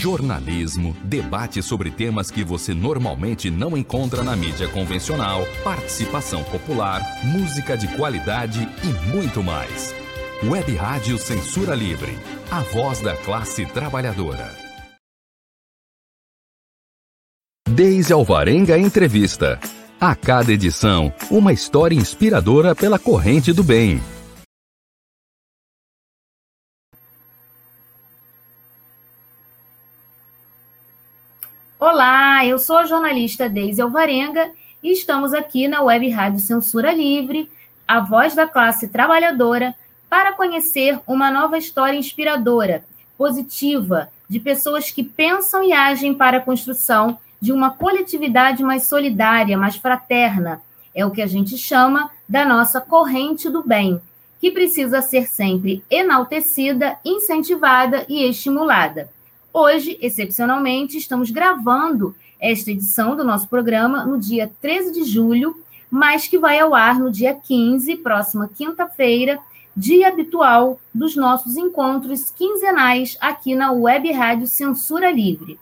jornalismo, debate sobre temas que você normalmente não encontra na mídia convencional, participação popular, música de qualidade e muito mais. Web Rádio Censura Livre, a voz da classe trabalhadora. Deise Alvarenga Entrevista. A cada edição, uma história inspiradora pela corrente do bem. Olá, eu sou a jornalista Deise Alvarenga e estamos aqui na Web Rádio Censura Livre, a voz da classe trabalhadora, para conhecer uma nova história inspiradora, positiva, de pessoas que pensam e agem para a construção de uma coletividade mais solidária, mais fraterna. É o que a gente chama da nossa corrente do bem, que precisa ser sempre enaltecida, incentivada e estimulada. Hoje, excepcionalmente, estamos gravando esta edição do nosso programa no dia 13 de julho, mas que vai ao ar no dia 15, próxima quinta-feira, dia habitual dos nossos encontros quinzenais aqui na Web Rádio Censura Livre.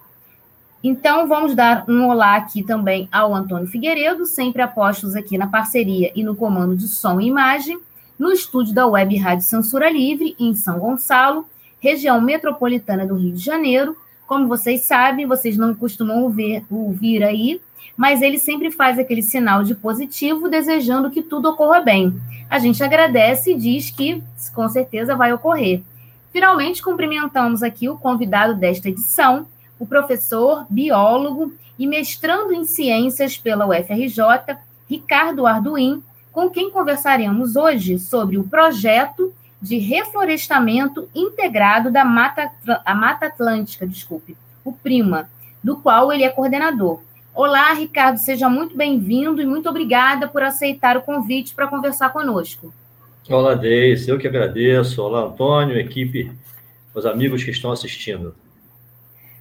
Então, vamos dar um olá aqui também ao Antônio Figueiredo, sempre apostos aqui na parceria e no comando de som e imagem, no estúdio da Web Rádio Censura Livre, em São Gonçalo, região metropolitana do Rio de Janeiro. Como vocês sabem, vocês não costumam ouvir, ouvir aí, mas ele sempre faz aquele sinal de positivo, desejando que tudo ocorra bem. A gente agradece e diz que com certeza vai ocorrer. Finalmente, cumprimentamos aqui o convidado desta edição, o professor, biólogo e mestrando em ciências pela UFRJ, Ricardo Arduin, com quem conversaremos hoje sobre o projeto de reflorestamento integrado da Mata, a Mata Atlântica, desculpe, o PRIMA, do qual ele é coordenador. Olá, Ricardo, seja muito bem-vindo e muito obrigada por aceitar o convite para conversar conosco. Olá, Deise, eu que agradeço. Olá, Antônio, equipe, os amigos que estão assistindo.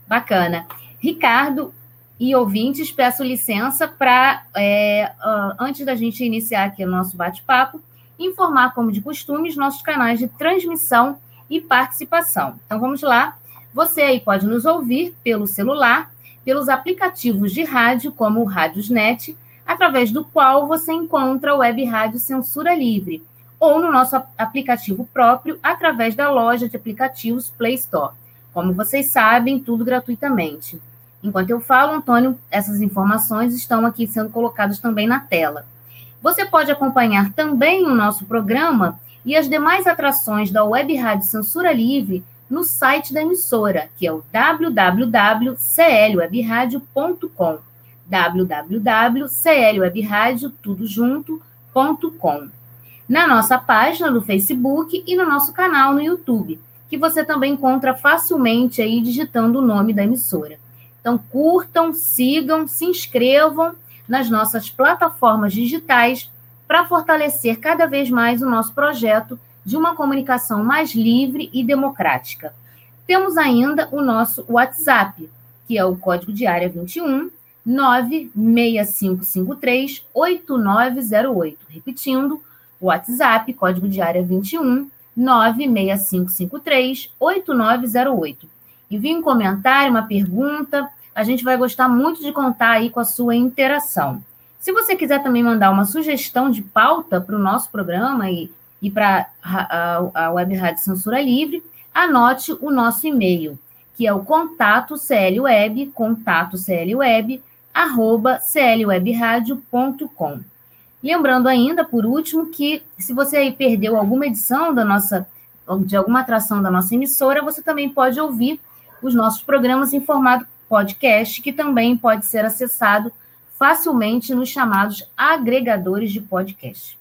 Bacana. Ricardo e ouvintes, peço licença para, é, antes da gente iniciar aqui o nosso bate-papo, informar, como de costume, os nossos canais de transmissão e participação. Então vamos lá. Você aí pode nos ouvir pelo celular, pelos aplicativos de rádio, como o Rádiosnet, através do qual você encontra o Web Rádio Censura Livre, ou no nosso aplicativo próprio, através da loja de aplicativos Play Store. Como vocês sabem, tudo gratuitamente. Enquanto eu falo, Antônio, essas informações estão aqui sendo colocadas também na tela. Você pode acompanhar também o nosso programa e as demais atrações da Web Rádio Censura Livre no site da emissora, que é o www.clwebradio.com www.clwebradio.com Na nossa página do Facebook e no nosso canal no YouTube, que você também encontra facilmente aí digitando o nome da emissora. Então curtam, sigam, se inscrevam nas nossas plataformas digitais para fortalecer cada vez mais o nosso projeto de uma comunicação mais livre e democrática. Temos ainda o nosso WhatsApp, que é o código de área 21 96553 8908. Repetindo, WhatsApp, código de área 21 96553 8908. Envie um comentário, uma pergunta, a gente vai gostar muito de contar aí com a sua interação. Se você quiser também mandar uma sugestão de pauta para o nosso programa e, e para a, a Web Rádio Censura Livre, anote o nosso e-mail, que é o contato clweb, contato clweb, arroba clwebradio.com. Lembrando ainda, por último, que se você aí perdeu alguma edição da nossa, de alguma atração da nossa emissora, você também pode ouvir os nossos programas em formato podcast, que também pode ser acessado facilmente nos chamados agregadores de podcast.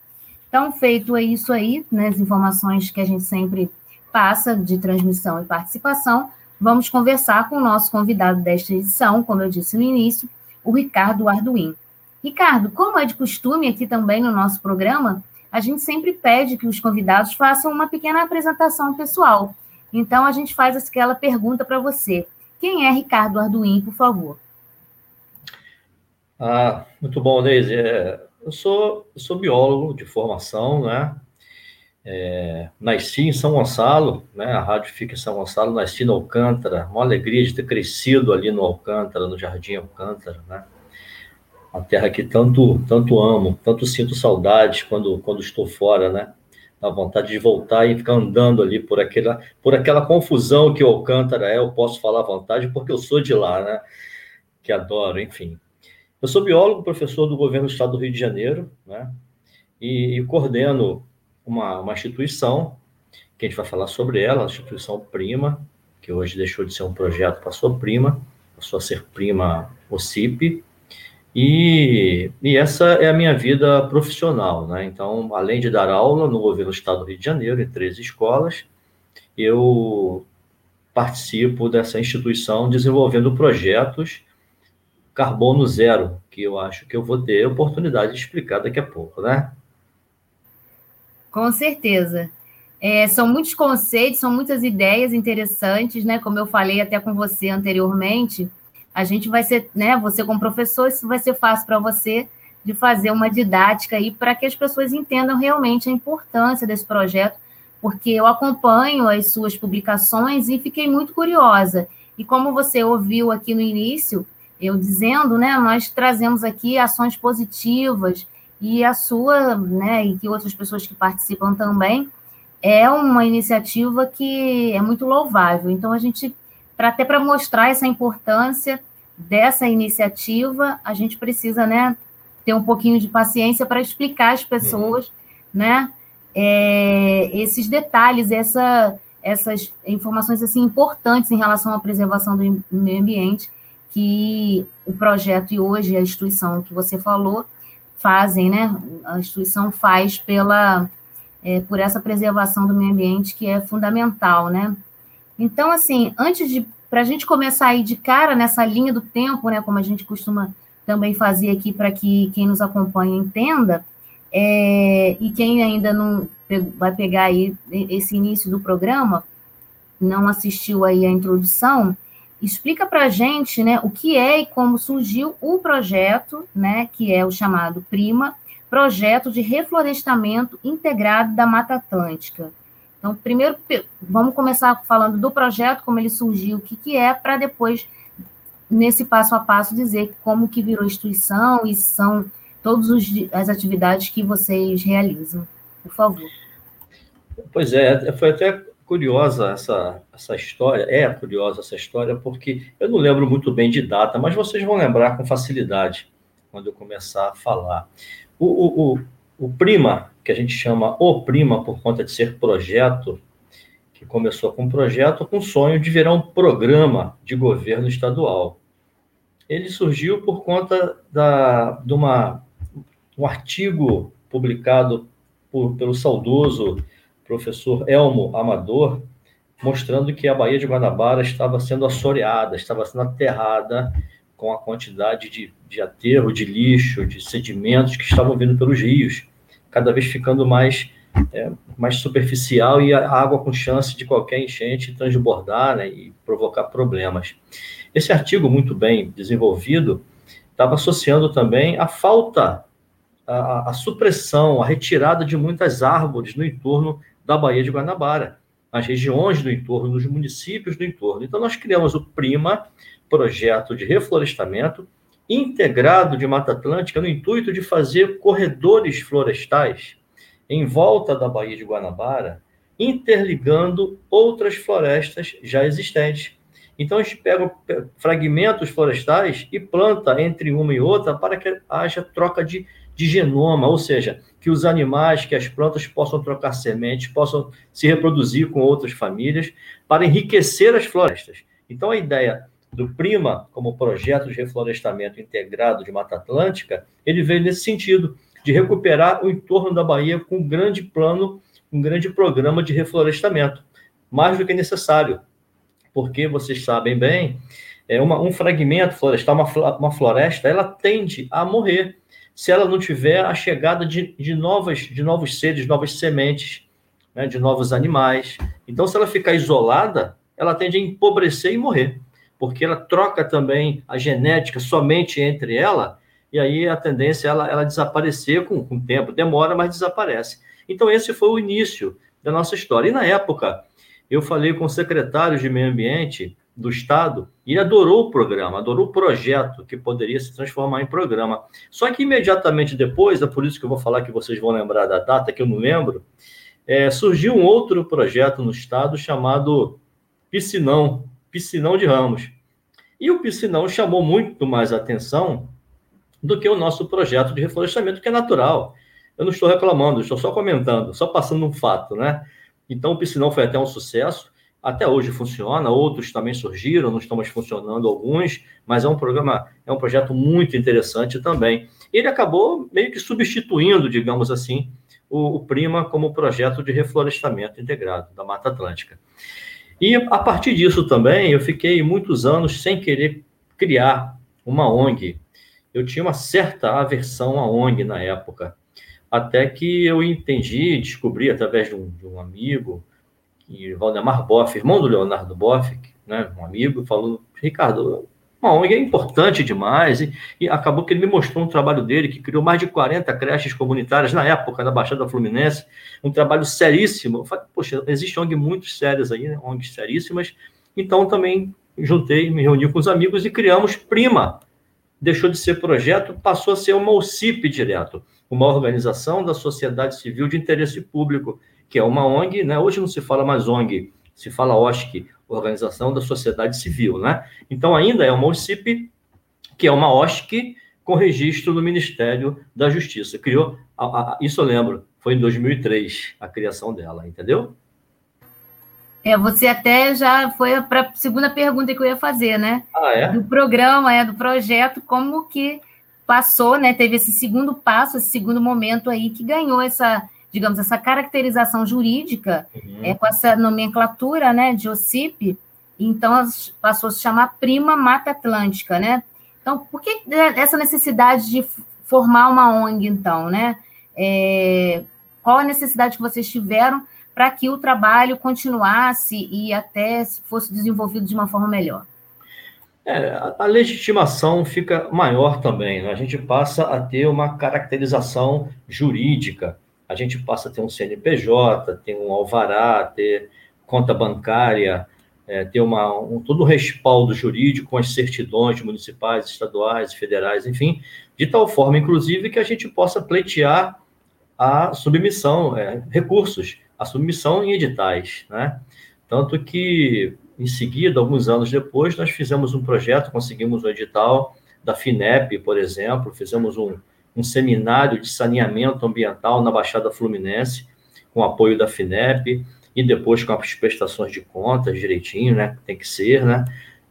Então, feito isso aí, né, as informações que a gente sempre passa de transmissão e participação, vamos conversar com o nosso convidado desta edição, como eu disse no início, o Ricardo Arduin. Ricardo, como é de costume aqui também no nosso programa, a gente sempre pede que os convidados façam uma pequena apresentação pessoal. Então, a gente faz aquela pergunta para você. Quem é Ricardo Arduin, por favor? Ah, muito bom, Deise. É, eu sou, eu sou biólogo de formação, né? É, nasci em São Gonçalo, né? A rádio fica em São Gonçalo, nasci no Alcântara, uma alegria de ter crescido ali no Alcântara, no Jardim Alcântara, né? A terra que tanto tanto amo, tanto sinto saudades quando quando estou fora, né? Dá vontade de voltar e ficar andando ali por aquela por aquela confusão que o Alcântara é, eu posso falar à vontade porque eu sou de lá, né? Que adoro, enfim. Eu sou biólogo, professor do governo do estado do Rio de Janeiro, né? E, e coordeno uma, uma instituição, que a gente vai falar sobre ela, a instituição Prima, que hoje deixou de ser um projeto, passou Prima, passou a ser Prima OCIP, e, e essa é a minha vida profissional, né? Então, além de dar aula no governo do estado do Rio de Janeiro, em três escolas, eu participo dessa instituição desenvolvendo projetos carbono zero, que eu acho que eu vou ter oportunidade de explicar daqui a pouco, né? Com certeza. É, são muitos conceitos, são muitas ideias interessantes, né? Como eu falei até com você anteriormente, a gente vai ser, né? Você como professor, isso vai ser fácil para você de fazer uma didática aí para que as pessoas entendam realmente a importância desse projeto, porque eu acompanho as suas publicações e fiquei muito curiosa. E como você ouviu aqui no início, eu dizendo, né, nós trazemos aqui ações positivas, e a sua, né, e que outras pessoas que participam também, é uma iniciativa que é muito louvável. Então, a gente, para até para mostrar essa importância dessa iniciativa, a gente precisa, né, ter um pouquinho de paciência para explicar às pessoas, né, é, esses detalhes, essa, essas informações assim importantes em relação à preservação do meio ambiente que o projeto e hoje a instituição que você falou fazem, né? A instituição faz pela é, por essa preservação do meio ambiente que é fundamental, né? Então, assim, antes de para a gente começar aí de cara nessa linha do tempo, né? Como a gente costuma também fazer aqui para que quem nos acompanha entenda, é, e quem ainda não vai pegar aí esse início do programa, não assistiu aí a introdução, explica para a gente né, o que é e como surgiu o projeto, né, que é o chamado PRIMA, Projeto de Reflorestamento Integrado da Mata Atlântica. Então, primeiro, vamos começar falando do projeto, como ele surgiu, o que, que é, para depois, nesse passo a passo, dizer como que virou instituição e são todas as atividades que vocês realizam. Por favor. Pois é, foi até curiosa essa, essa história, é curiosa essa história, porque eu não lembro muito bem de data, mas vocês vão lembrar com facilidade quando eu começar a falar. O, o, o, o Prima, que a gente chama O Prima por conta de ser projeto, que começou com um projeto com sonho de virar um programa de governo estadual. Ele surgiu por conta da, de uma, um artigo publicado por, pelo saudoso professor Elmo Amador, mostrando que a Baía de Guanabara estava sendo assoreada, estava sendo aterrada com a quantidade de, de aterro, de lixo, de sedimentos que estavam vindo pelos rios, cada vez ficando mais, é, mais superficial e a água com chance de qualquer enchente transbordar né, e provocar problemas. Esse artigo, muito bem desenvolvido, estava associando também a falta, a, a supressão, a retirada de muitas árvores no entorno da Baía de Guanabara, as regiões do entorno, nos municípios do entorno. Então, nós criamos o PRIMA, Projeto de Reflorestamento Integrado de Mata Atlântica, no intuito de fazer corredores florestais em volta da Baía de Guanabara, interligando outras florestas já existentes. Então, a gente pega fragmentos florestais e planta entre uma e outra para que haja troca de de genoma, ou seja, que os animais, que as plantas possam trocar sementes, possam se reproduzir com outras famílias, para enriquecer as florestas. Então, a ideia do PRIMA, como projeto de reflorestamento integrado de Mata Atlântica, ele veio nesse sentido, de recuperar o entorno da Bahia com um grande plano, um grande programa de reflorestamento, mais do que necessário, porque vocês sabem bem, é uma, um fragmento florestal, uma, uma floresta, ela tende a morrer se ela não tiver a chegada de, de, novas, de novos seres, novas sementes, né, de novos animais. Então, se ela ficar isolada, ela tende a empobrecer e morrer, porque ela troca também a genética somente entre ela, e aí a tendência é ela, ela desaparecer com, com o tempo. Demora, mas desaparece. Então, esse foi o início da nossa história. E na época, eu falei com o secretário de Meio Ambiente do Estado e ele adorou o programa, adorou o projeto que poderia se transformar em programa. Só que imediatamente depois, é por isso que eu vou falar que vocês vão lembrar da data, que eu não lembro, é, surgiu um outro projeto no Estado chamado Piscinão, Piscinão de Ramos. E o Piscinão chamou muito mais atenção do que o nosso projeto de reflorestamento, que é natural. Eu não estou reclamando, estou só comentando, só passando um fato, né? Então, o Piscinão foi até um sucesso, até hoje funciona, outros também surgiram, não estão mais funcionando alguns, mas é um programa, é um projeto muito interessante também. Ele acabou meio que substituindo, digamos assim, o, o Prima como projeto de reflorestamento integrado da Mata Atlântica. E a partir disso também, eu fiquei muitos anos sem querer criar uma ONG. Eu tinha uma certa aversão à ONG na época, até que eu entendi, descobri através de um, de um amigo, e Valdemar Boff, irmão do Leonardo Boff, né, um amigo, falou: Ricardo, uma ONG é importante demais, e, e, acabou que ele me mostrou um trabalho dele, que criou mais de 40 creches comunitárias na época, na Baixada Fluminense, um trabalho seríssimo. Eu falei, Poxa, existem ONGs muito sérias aí, né? ONGs seríssimas, então também juntei, me reuni com os amigos e criamos Prima. Deixou de ser projeto, passou a ser uma OCIP direto, uma organização da sociedade civil de interesse público, que é uma ONG, né? Hoje não se fala mais ONG, se fala OSC, Organização da Sociedade Civil, né? Então ainda é uma OSCP, que é uma OSC com registro no Ministério da Justiça. Criou, a, a, isso eu lembro, foi em 2003 a criação dela, entendeu? É, você até já foi para a segunda pergunta que eu ia fazer, né? Ah, é? Do programa, é, do projeto, como que passou, né? Teve esse segundo passo, esse segundo momento aí que ganhou essa digamos, essa caracterização jurídica, uhum. é, com essa nomenclatura né, de OCIP, então passou a se chamar Prima Mata Atlântica, né? Então, por que essa necessidade de formar uma ONG, então, né? É, qual a necessidade que vocês tiveram para que o trabalho continuasse e até fosse desenvolvido de uma forma melhor? É, a legitimação fica maior também, né? a gente passa a ter uma caracterização jurídica a gente passa a ter um CNPJ, ter um alvará, ter conta bancária, é, ter uma, um, todo o respaldo jurídico com as certidões municipais, estaduais, federais, enfim, de tal forma, inclusive, que a gente possa pleitear a submissão, é, recursos, a submissão em editais, né? Tanto que, em seguida, alguns anos depois, nós fizemos um projeto, conseguimos um edital da FINEP, por exemplo, fizemos um, um seminário de saneamento ambiental na Baixada Fluminense, com apoio da FINEP, e depois com as prestações de contas direitinho, né? Tem que ser, né?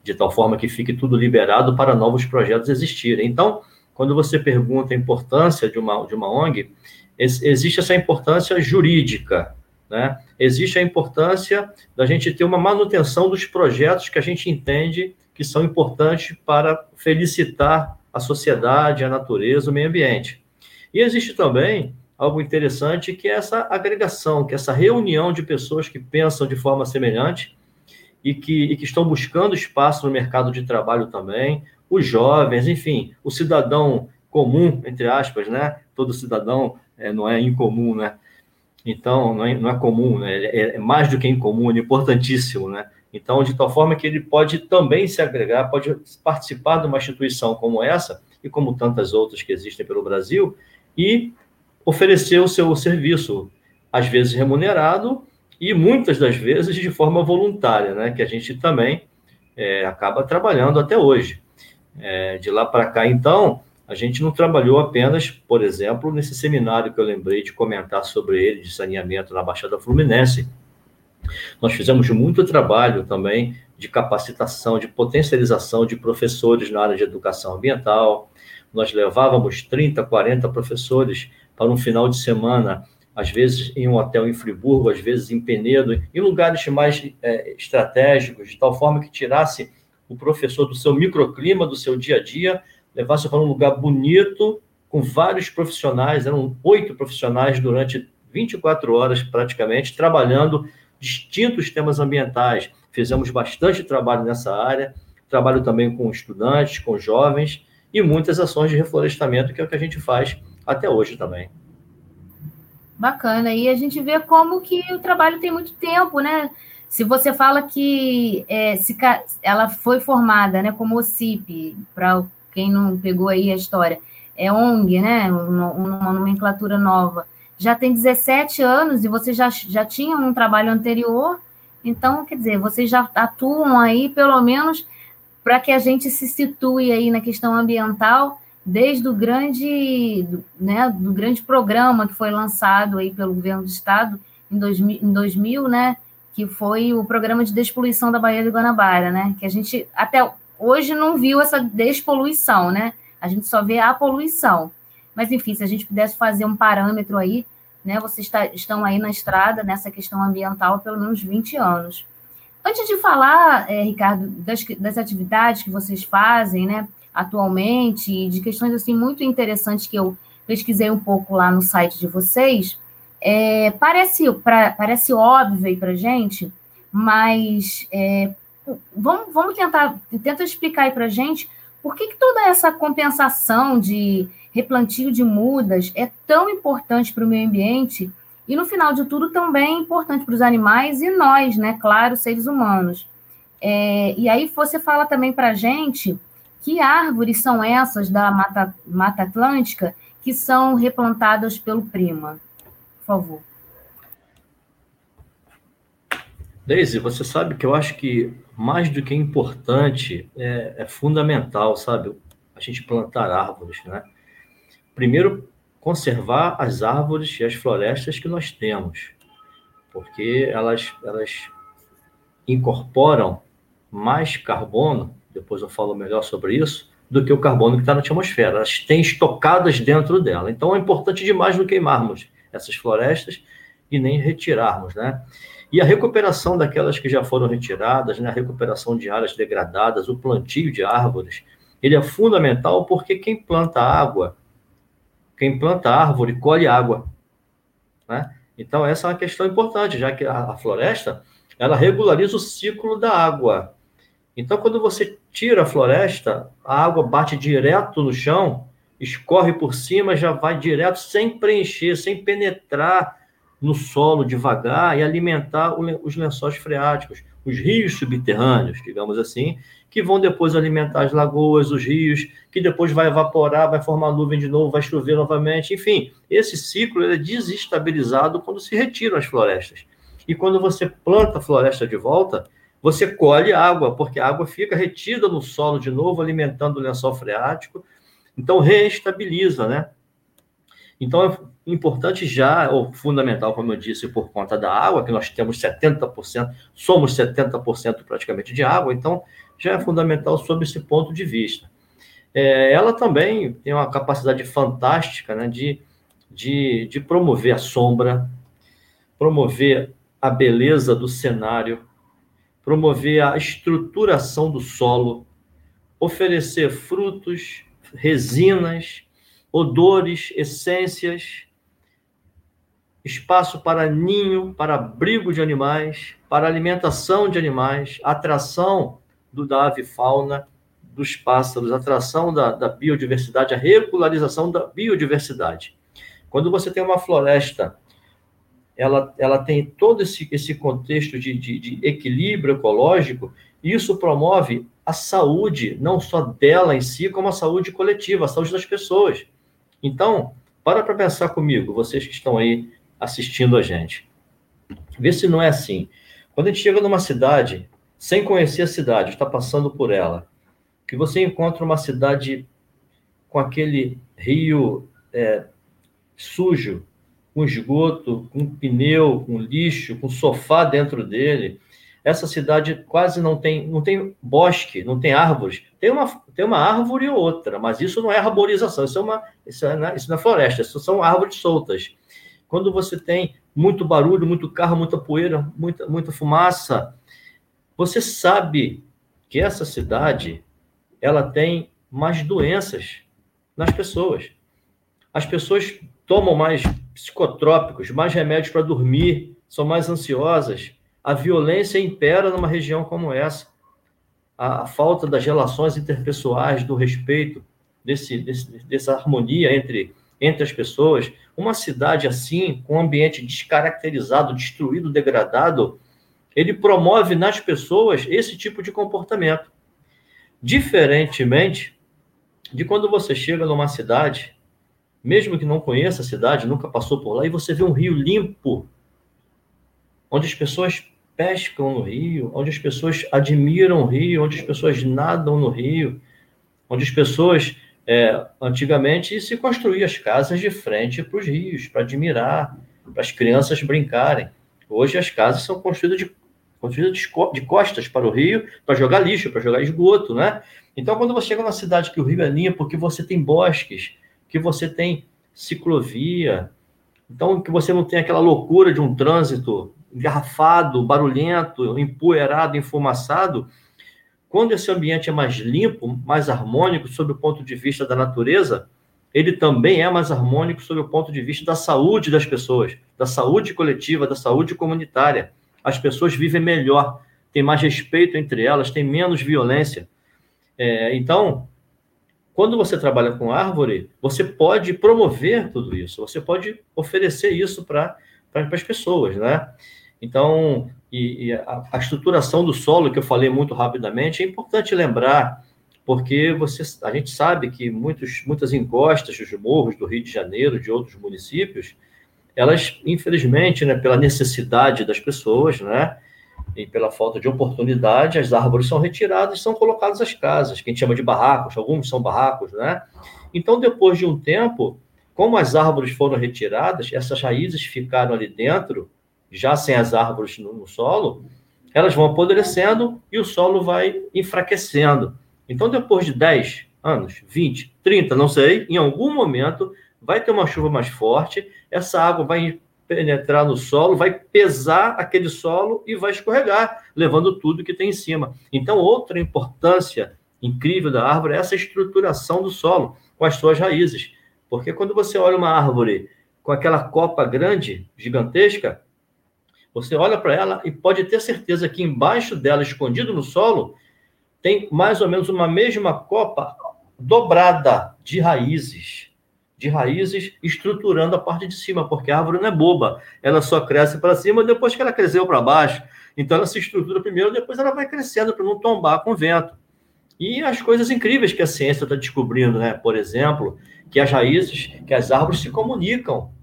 De tal forma que fique tudo liberado para novos projetos existirem. Então, quando você pergunta a importância de uma, de uma ONG, existe essa importância jurídica, né? Existe a importância da gente ter uma manutenção dos projetos que a gente entende que são importantes para felicitar a sociedade, a natureza, o meio ambiente. E existe também algo interessante que é essa agregação, que é essa reunião de pessoas que pensam de forma semelhante e que, e que estão buscando espaço no mercado de trabalho também, os jovens, enfim, o cidadão comum, entre aspas, né? Todo cidadão é, não é incomum, né? Então, não é, não é comum, né? É, é mais do que incomum, é importantíssimo, né? Então, de tal forma que ele pode também se agregar, pode participar de uma instituição como essa, e como tantas outras que existem pelo Brasil, e oferecer o seu serviço, às vezes remunerado, e muitas das vezes de forma voluntária, né? que a gente também é, acaba trabalhando até hoje. É, de lá para cá, então, a gente não trabalhou apenas, por exemplo, nesse seminário que eu lembrei de comentar sobre ele, de saneamento na Baixada Fluminense, nós fizemos muito trabalho também de capacitação, de potencialização de professores na área de educação ambiental. Nós levávamos 30, 40 professores para um final de semana, às vezes em um hotel em Friburgo, às vezes em Penedo, em lugares mais é, estratégicos, de tal forma que tirasse o professor do seu microclima, do seu dia a dia, levasse para um lugar bonito, com vários profissionais, eram oito profissionais durante 24 horas praticamente, trabalhando distintos temas ambientais. Fizemos bastante trabalho nessa área, trabalho também com estudantes, com jovens e muitas ações de reflorestamento, que é o que a gente faz até hoje também. Bacana. E a gente vê como que o trabalho tem muito tempo, né? Se você fala que é, se, ela foi formada né, como OCIP, para quem não pegou aí a história, é ONG, né? Uma, uma nomenclatura nova. Já tem 17 anos e você já, já tinha um trabalho anterior, então, quer dizer, vocês já atuam aí, pelo menos, para que a gente se situe aí na questão ambiental, desde o grande, né, do grande programa que foi lançado aí pelo governo do estado em 2000, em 2000 né, que foi o programa de despoluição da Baía de Guanabara, né, que a gente até hoje não viu essa despoluição, né, a gente só vê a poluição. Mas, enfim, se a gente pudesse fazer um parâmetro aí, né, vocês está, estão aí na estrada nessa questão ambiental há pelo menos 20 anos. Antes de falar, é, Ricardo, das, das atividades que vocês fazem, né, atualmente, de questões assim muito interessantes que eu pesquisei um pouco lá no site de vocês, é, parece, pra, parece óbvio aí para gente, mas é, vamos, vamos tentar tenta explicar aí para gente por que, que toda essa compensação de replantio de mudas é tão importante para o meio ambiente e, no final de tudo, também é importante para os animais e nós, né? Claro, seres humanos. É, e aí você fala também para a gente que árvores são essas da Mata, Mata Atlântica que são replantadas pelo Prima? Por favor. Daisy, você sabe que eu acho que mais do que importante, é, é fundamental, sabe? A gente plantar árvores, né? Primeiro, conservar as árvores e as florestas que nós temos, porque elas, elas incorporam mais carbono depois eu falo melhor sobre isso, do que o carbono que está na atmosfera. Elas têm estocadas dentro dela. Então é importante demais não queimarmos essas florestas e nem retirarmos, né? E a recuperação daquelas que já foram retiradas, né? a recuperação de áreas degradadas, o plantio de árvores, ele é fundamental porque quem planta água, quem planta árvore, colhe água, né? Então essa é uma questão importante, já que a, a floresta, ela regulariza o ciclo da água. Então, quando você tira a floresta, a água bate direto no chão, escorre por cima, já vai direto, sem preencher, sem penetrar no solo devagar e alimentar os lençóis freáticos, os rios subterrâneos, digamos assim, que vão depois alimentar as lagoas, os rios, que depois vai evaporar, vai formar nuvem de novo, vai chover novamente. Enfim, esse ciclo é desestabilizado quando se retiram as florestas. E quando você planta a floresta de volta, você colhe água, porque a água fica retida no solo de novo, alimentando o lençol freático, então reestabiliza, né? Então é importante já, ou fundamental, como eu disse, por conta da água, que nós temos 70%, somos 70% praticamente de água, então já é fundamental sob esse ponto de vista. É, ela também tem uma capacidade fantástica né, de, de, de promover a sombra, promover a beleza do cenário, promover a estruturação do solo, oferecer frutos, resinas, odores, essências, espaço para ninho, para abrigo de animais, para alimentação de animais, atração do, da ave-fauna, dos pássaros, atração da, da biodiversidade, a regularização da biodiversidade. Quando você tem uma floresta ela, ela tem todo esse, esse contexto de, de, de equilíbrio ecológico, e isso promove a saúde, não só dela em si, como a saúde coletiva, a saúde das pessoas. Então, para para pensar comigo, vocês que estão aí assistindo a gente. Vê se não é assim. Quando a gente chega numa cidade, sem conhecer a cidade, está passando por ela, que você encontra uma cidade com aquele rio é, sujo, com esgoto, com pneu, com lixo, com sofá dentro dele. Essa cidade quase não tem, não tem bosque, não tem árvores. Tem uma, tem uma árvore ou outra, mas isso não é arborização, isso, é uma, isso, é, não é floresta, isso são árvores soltas. Quando você tem muito barulho, muito carro, muita poeira, muita, muita fumaça, você sabe que essa cidade ela tem mais doenças nas pessoas. As pessoas tomam mais psicotrópicos, mais remédios para dormir, são mais ansiosas. A violência impera numa região como essa. A, falta das relações interpessoais, do respeito, desse, desse, dessa harmonia entre entre as pessoas, uma cidade assim, com um ambiente descaracterizado, destruído, degradado, ele promove nas pessoas esse tipo de comportamento. Diferentemente de quando você chega numa cidade, mesmo que não conheça a cidade, nunca passou por lá, e você vê um rio limpo, onde as pessoas pescam no rio, onde as pessoas admiram o rio, onde as pessoas nadam no rio, onde as pessoas é, antigamente se construíam as casas de frente para os rios, para admirar, para as crianças brincarem. Hoje as casas são construídas de, construídas de costas para o rio, para jogar lixo, para jogar esgoto, né? Então, quando você chega numa cidade que o rio é limpo, que você tem bosques, que você tem ciclovia, então que você não tem aquela loucura de um trânsito engarrafado, barulhento, empoeirado, enfumaçado, quando esse ambiente é mais limpo, mais harmônico sob o ponto de vista da natureza, ele também é mais harmônico sob o ponto de vista da saúde das pessoas, da saúde coletiva, da saúde comunitária. As pessoas vivem melhor, têm mais respeito entre elas, têm menos violência. É, então, quando você trabalha com árvore, você pode promover tudo isso, você pode oferecer isso para as pessoas, né? Então, e, e a, a, estruturação do solo, que eu falei muito rapidamente, é importante lembrar, porque você, a gente sabe que muitos, muitas encostas dos morros do Rio de Janeiro, de outros municípios, elas, infelizmente, né, pela necessidade das pessoas, né, e pela falta de oportunidade, as árvores são retiradas e são colocadas as casas, que a gente chama de barracos, alguns são barracos, né? Então, depois de um tempo, como as árvores foram retiradas, essas raízes ficaram ali dentro, já sem as árvores no, no solo, elas vão apodrecendo e o solo vai enfraquecendo. Então, depois de 10 anos, 20, 30, não sei, em algum momento vai ter uma chuva mais forte, essa água vai penetrar no solo, vai pesar aquele solo e vai escorregar, levando tudo que tem em cima. Então, outra importância incrível da árvore é essa estruturação do solo com as suas raízes. Porque quando você olha uma árvore com aquela copa grande, gigantesca, você olha para ela e pode ter certeza que embaixo dela, escondido no solo, tem mais ou menos uma mesma copa dobrada de raízes, de raízes estruturando a parte de cima, porque a árvore não é boba, ela só cresce para cima depois que ela cresceu para baixo. Então ela se estrutura primeiro, depois ela vai crescendo para não tombar com o vento. E as coisas incríveis que a ciência está descobrindo, né? Por exemplo, que as raízes, que as árvores se comunicam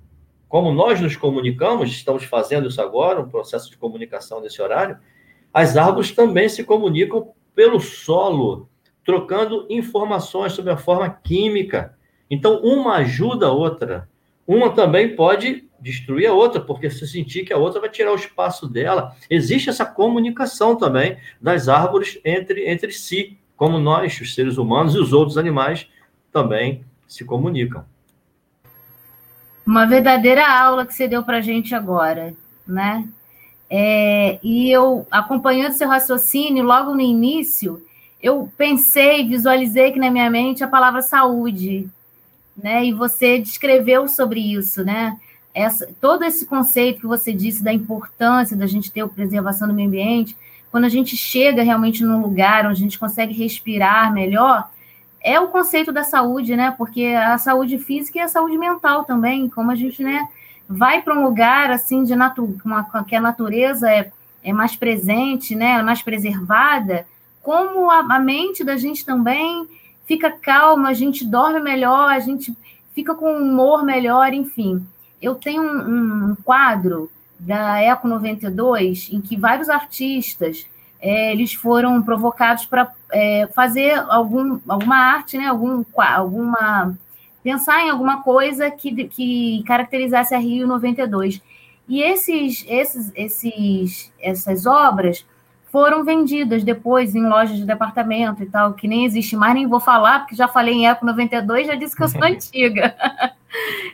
como nós nos comunicamos, estamos fazendo isso agora, um processo de comunicação nesse horário, as árvores também se comunicam pelo solo, trocando informações sobre a forma química. Então, uma ajuda a outra. Uma também pode destruir a outra, porque se sentir que a outra vai tirar o espaço dela. Existe essa comunicação também das árvores entre, entre si, como nós, os seres humanos e os outros animais também se comunicam. Uma verdadeira aula que você deu para a gente agora, né? É, e eu, acompanhando seu raciocínio, logo no início, eu pensei, visualizei que na minha mente a palavra saúde, né? E você descreveu sobre isso, né? Essa, todo esse conceito que você disse da importância da gente ter a preservação do meio ambiente, quando a gente chega realmente num lugar onde a gente consegue respirar melhor, é o conceito da saúde, né? Porque a saúde física e a saúde mental também, como a gente, né, vai para um lugar assim de natu uma, que a natureza é, é mais presente, né, é mais preservada, como a, a mente da gente também fica calma, a gente dorme melhor, a gente fica com um humor melhor, enfim. Eu tenho um, um quadro da Eco 92 em que vários artistas é, eles foram provocados para é, fazer algum, alguma arte, né, algum, alguma pensar em alguma coisa que, que caracterizasse a Rio 92. E esses, esses, esses, essas obras foram vendidas depois em lojas de departamento e tal, que nem existe mais, nem vou falar, porque já falei em Eco 92, já disse que eu sou antiga.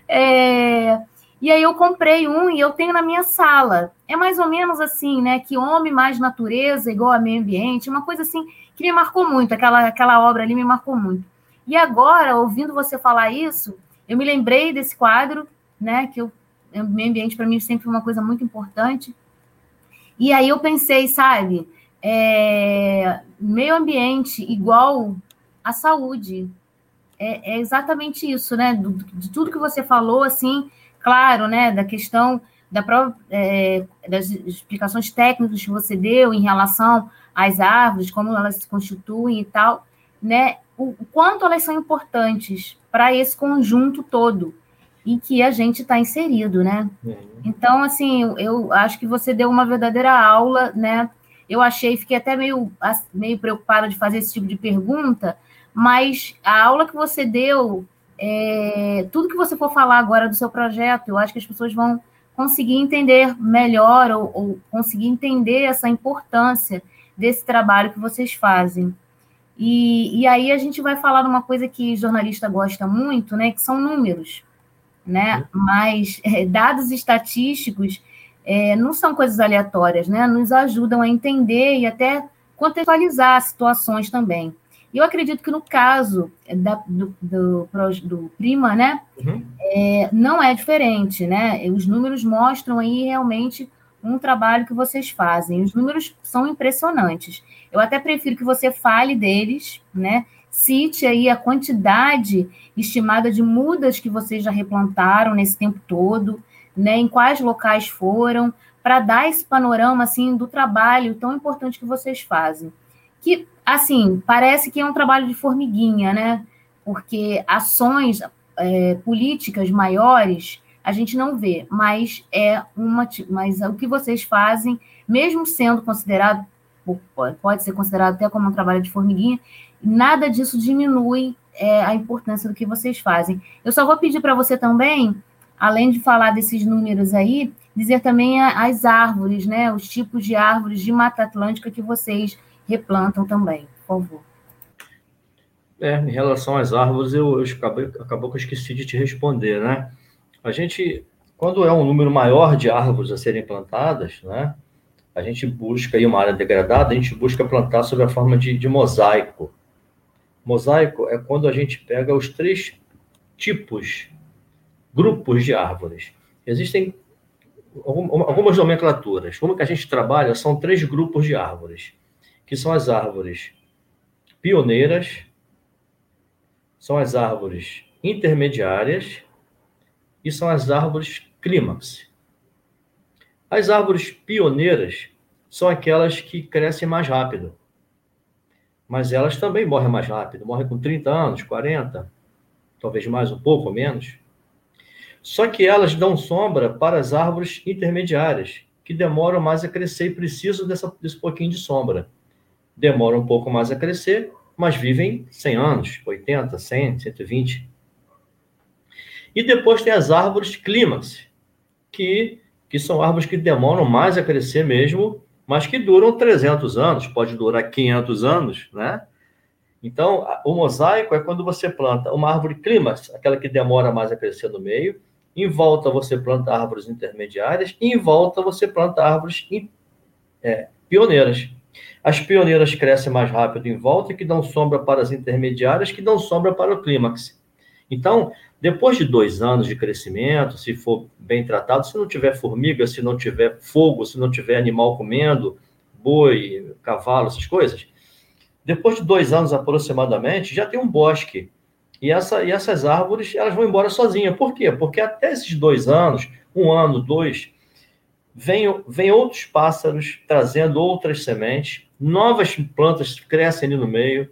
é, e aí eu comprei um e eu tenho na minha sala. É mais ou menos assim, né? Que homem mais natureza igual a meio ambiente, uma coisa assim que me marcou muito, aquela, aquela obra ali me marcou muito. E agora, ouvindo você falar isso, eu me lembrei desse quadro, né? Que o meio ambiente para mim sempre foi uma coisa muito importante. E aí eu pensei, sabe, é, meio ambiente igual a saúde, é, é exatamente isso, né? Do, de tudo que você falou, assim, claro, né? Da questão da é, das explicações técnicas que você deu em relação às árvores, como elas se constituem e tal, né? O, o quanto elas são importantes para esse conjunto todo em que a gente está inserido, né? Uhum. Então, assim, eu acho que você deu uma verdadeira aula, né? Eu achei, fiquei até meio, meio preocupada de fazer esse tipo de pergunta, mas a aula que você deu, é, tudo que você for falar agora do seu projeto, eu acho que as pessoas vão conseguir entender melhor ou, ou conseguir entender essa importância desse trabalho que vocês fazem. E, e aí a gente vai falar de uma coisa que jornalista gosta muito, né? Que são números né? Mas é, dados estatísticos é, não são coisas aleatórias, né? Nos ajudam a entender e até contextualizar situações também. E eu acredito que no caso da, do, do, do, Prima, né, uhum. é, não é diferente, né? Os números mostram aí realmente um trabalho que vocês fazem. Os números são impressionantes. Eu até prefiro que você fale deles, né? Cite aí a quantidade estimada de mudas que vocês já replantaram nesse tempo todo, né? Em quais locais foram, para dar esse panorama assim do trabalho tão importante que vocês fazem. Que assim parece que é um trabalho de formiguinha, né? Porque ações é, políticas maiores a gente não vê, mas é uma, mas o que vocês fazem, mesmo sendo considerado pode ser considerado até como um trabalho de formiguinha, nada disso diminui é, a importância do que vocês fazem. Eu só vou pedir para você também, além de falar desses números aí, dizer também as árvores, né? Os tipos de árvores de Mata Atlântica que vocês replantam também, por favor. É, em relação às árvores, eu, eu acabei, acabou que eu esqueci de te responder, né? A gente, quando é um número maior de árvores a serem plantadas, né? A gente busca aí uma área degradada, a gente busca plantar sob a forma de, de mosaico, Mosaico é quando a gente pega os três tipos, grupos de árvores. Existem algumas nomenclaturas. Uma que a gente trabalha são três grupos de árvores, que são as árvores pioneiras, são as árvores intermediárias e são as árvores clímax. As árvores pioneiras são aquelas que crescem mais rápido mas elas também morrem mais rápido, morrem com 30 anos, 40, talvez mais um pouco ou menos. Só que elas dão sombra para as árvores intermediárias, que demoram mais a crescer e precisam dessa, desse pouquinho de sombra. Demoram um pouco mais a crescer, mas vivem 100 anos, 80, 100, 120. E depois tem as árvores clímax, que, que são árvores que demoram mais a crescer mesmo, mas que duram 300 anos, pode durar 500 anos, né? Então, o mosaico é quando você planta uma árvore clímax, aquela que demora mais a crescer no meio, em volta você planta árvores intermediárias, e em volta você planta árvores é, pioneiras. As pioneiras crescem mais rápido em volta, que dão sombra para as intermediárias, que dão sombra para o clímax. Então, depois de dois anos de crescimento, se for bem tratado, se não tiver formiga, se não tiver fogo, se não tiver animal comendo, boi, cavalo, essas coisas, depois de dois anos aproximadamente, já tem um bosque. E, essa, e essas árvores elas vão embora sozinhas. Por quê? Porque até esses dois anos, um ano, dois, vem, vem outros pássaros trazendo outras sementes, novas plantas crescem ali no meio,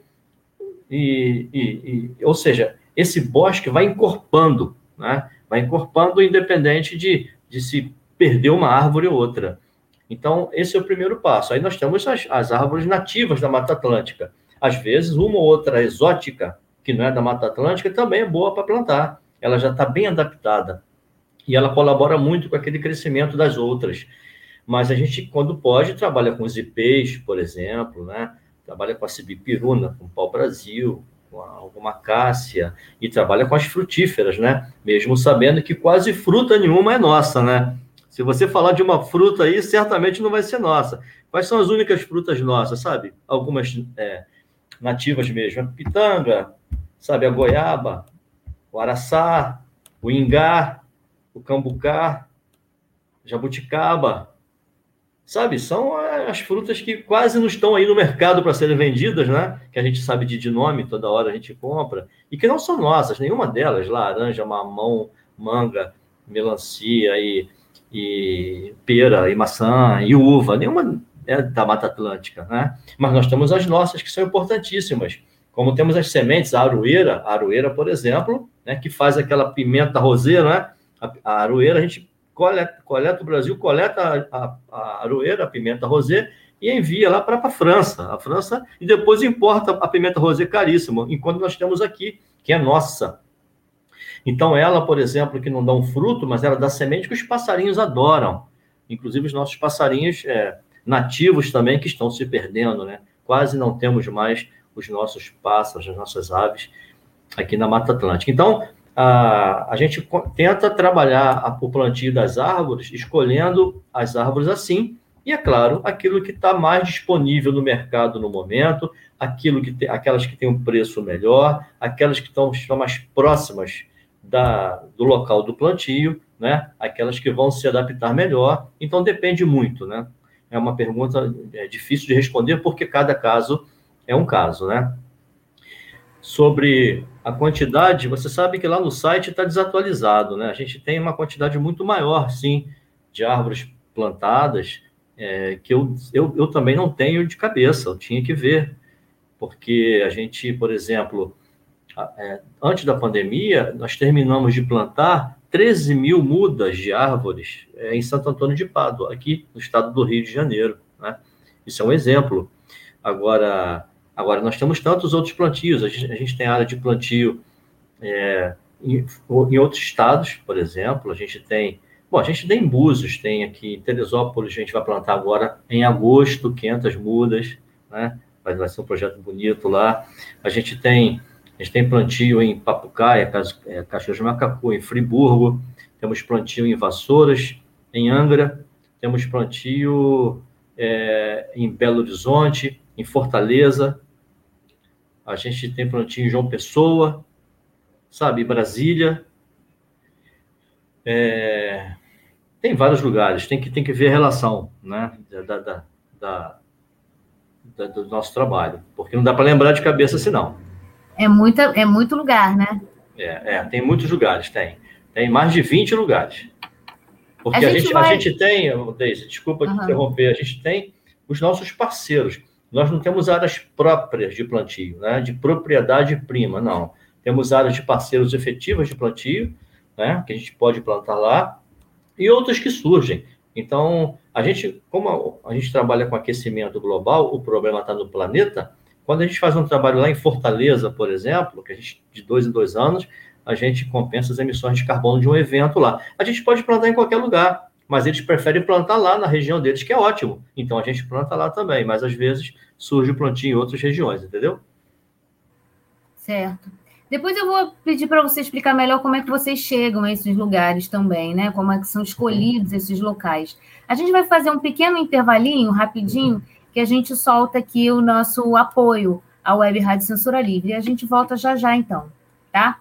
e, e, e ou seja, esse bosque vai encorpando, né? vai encorpando independente de, de se perder uma árvore ou outra. Então, esse é o primeiro passo. Aí nós temos as, as árvores nativas da Mata Atlântica. Às vezes, uma ou outra exótica, que não é da Mata Atlântica, também é boa para plantar. Ela já está bem adaptada. E ela colabora muito com aquele crescimento das outras. Mas a gente, quando pode, trabalha com os ipês, por exemplo, né? trabalha com a cibipiruna, com o pau-brasil, alguma cássia e trabalha com as frutíferas, né? Mesmo sabendo que quase fruta nenhuma é nossa, né? Se você falar de uma fruta aí, certamente não vai ser nossa. Quais são as únicas frutas nossas, sabe? Algumas é, nativas mesmo. A pitanga, sabe? A goiaba, o araçá, o ingá, o cambucá, jabuticaba. Sabe? São, é, as frutas que quase não estão aí no mercado para serem vendidas, né? Que a gente sabe de, de nome, toda hora a gente compra, e que não são nossas, nenhuma delas, laranja, mamão, manga, melancia e, e pera, e maçã, e uva, nenhuma é da Mata Atlântica, né? Mas nós temos as nossas, que são importantíssimas, como temos as sementes, a aroeira, a aroeira, por exemplo, né, que faz aquela pimenta roseira, né? A, a aroeira, a gente coleta, coleta o Brasil, coleta a, a, aroeira, a pimenta rosé, e envia lá para a França. A França, e depois importa a pimenta rosé caríssima, enquanto nós temos aqui, que é nossa. Então, ela, por exemplo, que não dá um fruto, mas ela dá semente que os passarinhos adoram. Inclusive, os nossos passarinhos é, nativos também, que estão se perdendo, né? Quase não temos mais os nossos pássaros, as nossas aves aqui na Mata Atlântica. Então, a, a gente tenta trabalhar o plantio das árvores, escolhendo as árvores assim, e é claro, aquilo que está mais disponível no mercado no momento, aquilo que tem, aquelas que têm um preço melhor, aquelas que estão, estão mais próximas da, do local do plantio, né? aquelas que vão se adaptar melhor. Então depende muito, né? É uma pergunta é, difícil de responder porque cada caso é um caso, né? Sobre a quantidade, você sabe que lá no site está desatualizado, né? A gente tem uma quantidade muito maior, sim, de árvores plantadas, é, que eu, eu, eu também não tenho de cabeça, eu tinha que ver, porque a gente, por exemplo, é, antes da pandemia, nós terminamos de plantar 13 mil mudas de árvores é, em Santo Antônio de Pádua, aqui no estado do Rio de Janeiro. Né? Isso é um exemplo. Agora, Agora, nós temos tantos outros plantios, a gente, a gente tem área de plantio é, em, em, outros estados, por exemplo, a gente tem, bom, a gente tem em Búzios, tem aqui em Teresópolis, a gente vai plantar agora em agosto 500 mudas, né? Vai, vai ser um projeto bonito lá. A gente tem, a gente tem plantio em Papucaia, é, Caxias de Macacu, em Friburgo, temos plantio em Vassouras, em Angra, temos plantio é, em Belo Horizonte, em Fortaleza, a gente tem plantinho em João Pessoa, sabe, Brasília. É, tem vários lugares, tem que, tem que ver a relação né, da, da, da, da do nosso trabalho, porque não dá para lembrar de cabeça senão. É, muita, é muito lugar, né? É, é, tem muitos lugares, tem. Tem mais de 20 lugares. Porque a, a gente, vai... a gente tem, Deise, desculpa uhum. te interromper, a gente tem os nossos parceiros. Nós não temos áreas próprias de plantio, né? de propriedade prima, não. Temos áreas de parceiros efetivas de plantio, né? que a gente pode plantar lá, e outras que surgem. Então, a gente, como a gente trabalha com aquecimento global, o problema está no planeta. Quando a gente faz um trabalho lá em Fortaleza, por exemplo, que a gente de dois em dois anos, a gente compensa as emissões de carbono de um evento lá. A gente pode plantar em qualquer lugar mas eles preferem plantar lá na região deles, que é ótimo. Então a gente planta lá também, mas às vezes surge o plantio em outras regiões, entendeu? Certo. Depois eu vou pedir para você explicar melhor como é que vocês chegam a esses lugares também, né? Como é que são escolhidos esses locais. A gente vai fazer um pequeno intervalinho, rapidinho, que a gente solta aqui o nosso apoio à Web Rádio Censura Livre. E a gente volta já já, então, tá?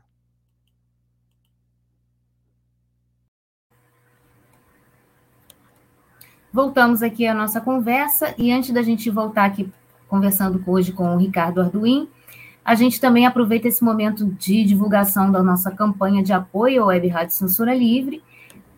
Voltamos aqui à nossa conversa e antes da gente voltar aqui conversando hoje com o Ricardo Arduin, a gente também aproveita esse momento de divulgação da nossa campanha de apoio ao Web Rádio Censura Livre.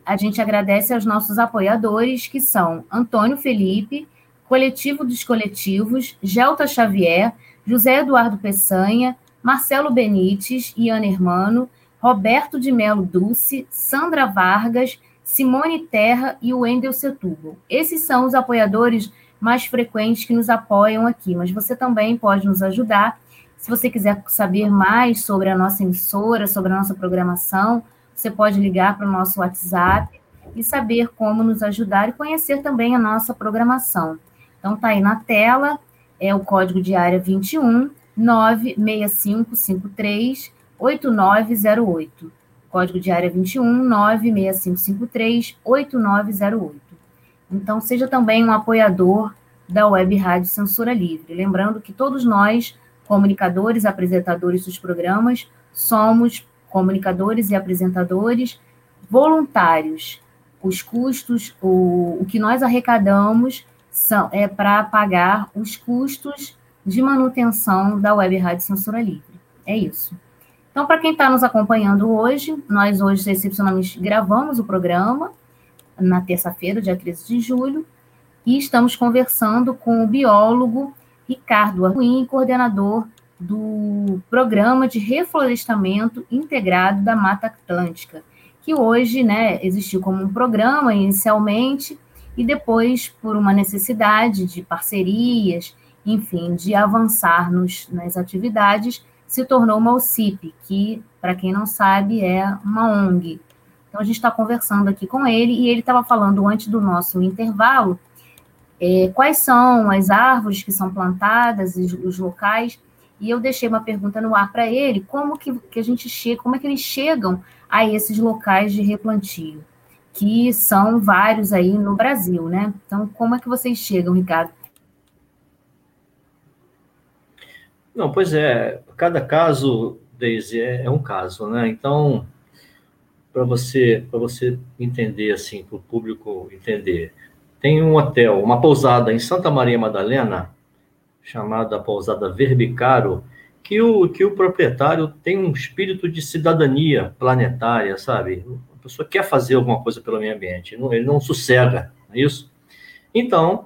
A gente agradece aos nossos apoiadores, que são Antônio Felipe, Coletivo dos Coletivos, Gelta Xavier, José Eduardo Peçanha, Marcelo Benites, Iana Hermano, Roberto de Melo Dulce, Sandra Vargas, Simone Terra e o Wendel Setúbal. Esses são os apoiadores mais frequentes que nos apoiam aqui, mas você também pode nos ajudar. Se você quiser saber mais sobre a nossa emissora, sobre a nossa programação, você pode ligar para o nosso WhatsApp e saber como nos ajudar e conhecer também a nossa programação. Então, tá aí na tela, é o código de área 21 96553 8908. Código de área 21 96553 8908. Então, seja também um apoiador da Web Rádio Censura Livre. Lembrando que todos nós, comunicadores, apresentadores dos programas, somos comunicadores e apresentadores voluntários. Os custos, o, o que nós arrecadamos são, é para pagar os custos de manutenção da Web Rádio Censura Livre. É isso. Então, para quem está nos acompanhando hoje, nós hoje, excepcionalmente, gravamos o programa na terça-feira, dia 13 de julho, e estamos conversando com o biólogo Ricardo Arruim, coordenador do Programa de Reflorestamento Integrado da Mata Atlântica, que hoje né, existiu como um programa inicialmente e depois, por uma necessidade de parcerias, enfim, de avançar nos, nas atividades, se tornou uma OCIP, que, para quem não sabe, é uma ONG. Então, a gente está conversando aqui com ele e ele estava falando antes do nosso intervalo é, quais são as árvores que são plantadas, os, os locais e eu deixei uma pergunta no ar para ele, como que, que a gente chega, como é que eles chegam a esses locais de replantio, que são vários aí no Brasil, né? Então, como é que vocês chegam, Ricardo? Não, pois é, cada caso, Daisy, é, é um caso, né? Então, para você, você entender assim, para o público entender, tem um hotel, uma pousada em Santa Maria Madalena, chamada pousada Verbicaro, que o, que o proprietário tem um espírito de cidadania planetária, sabe? A pessoa quer fazer alguma coisa pelo meio ambiente, ele não sossega, não é isso? Então,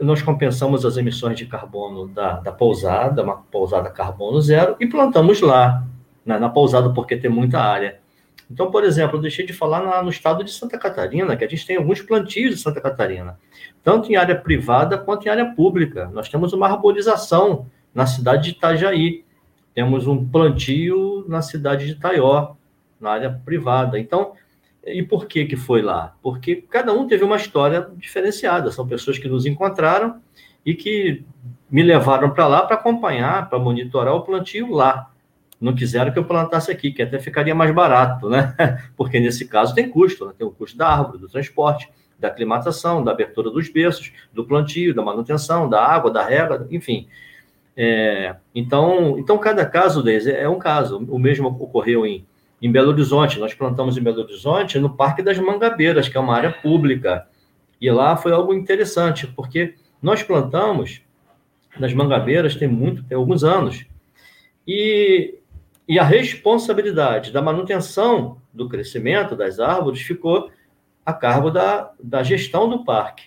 nós compensamos as emissões de carbono da, da pousada, uma pousada carbono zero, e plantamos lá, na, na pousada, porque tem muita área. Então, por exemplo, eu deixei de falar na, no estado de Santa Catarina, que a gente tem alguns plantios de Santa Catarina, tanto em área privada quanto em área pública. Nós temos uma arborização na cidade de Itajaí, temos um plantio na cidade de Itaió, na área privada. Então, e por que que foi lá? Porque cada um teve uma história diferenciada. São pessoas que nos encontraram e que me levaram para lá para acompanhar, para monitorar o plantio lá não quiseram que eu plantasse aqui, que até ficaria mais barato, né? Porque nesse caso tem custo, né? tem o custo da árvore, do transporte, da aclimatação, da abertura dos berços, do plantio, da manutenção, da água, da rega, enfim. É, então, então, cada caso deles é um caso. O mesmo ocorreu em, em Belo Horizonte. Nós plantamos em Belo Horizonte no Parque das Mangabeiras, que é uma área pública. E lá foi algo interessante, porque nós plantamos nas Mangabeiras tem muito, tem alguns anos. E e a responsabilidade da manutenção do crescimento das árvores ficou a cargo da, da gestão do parque.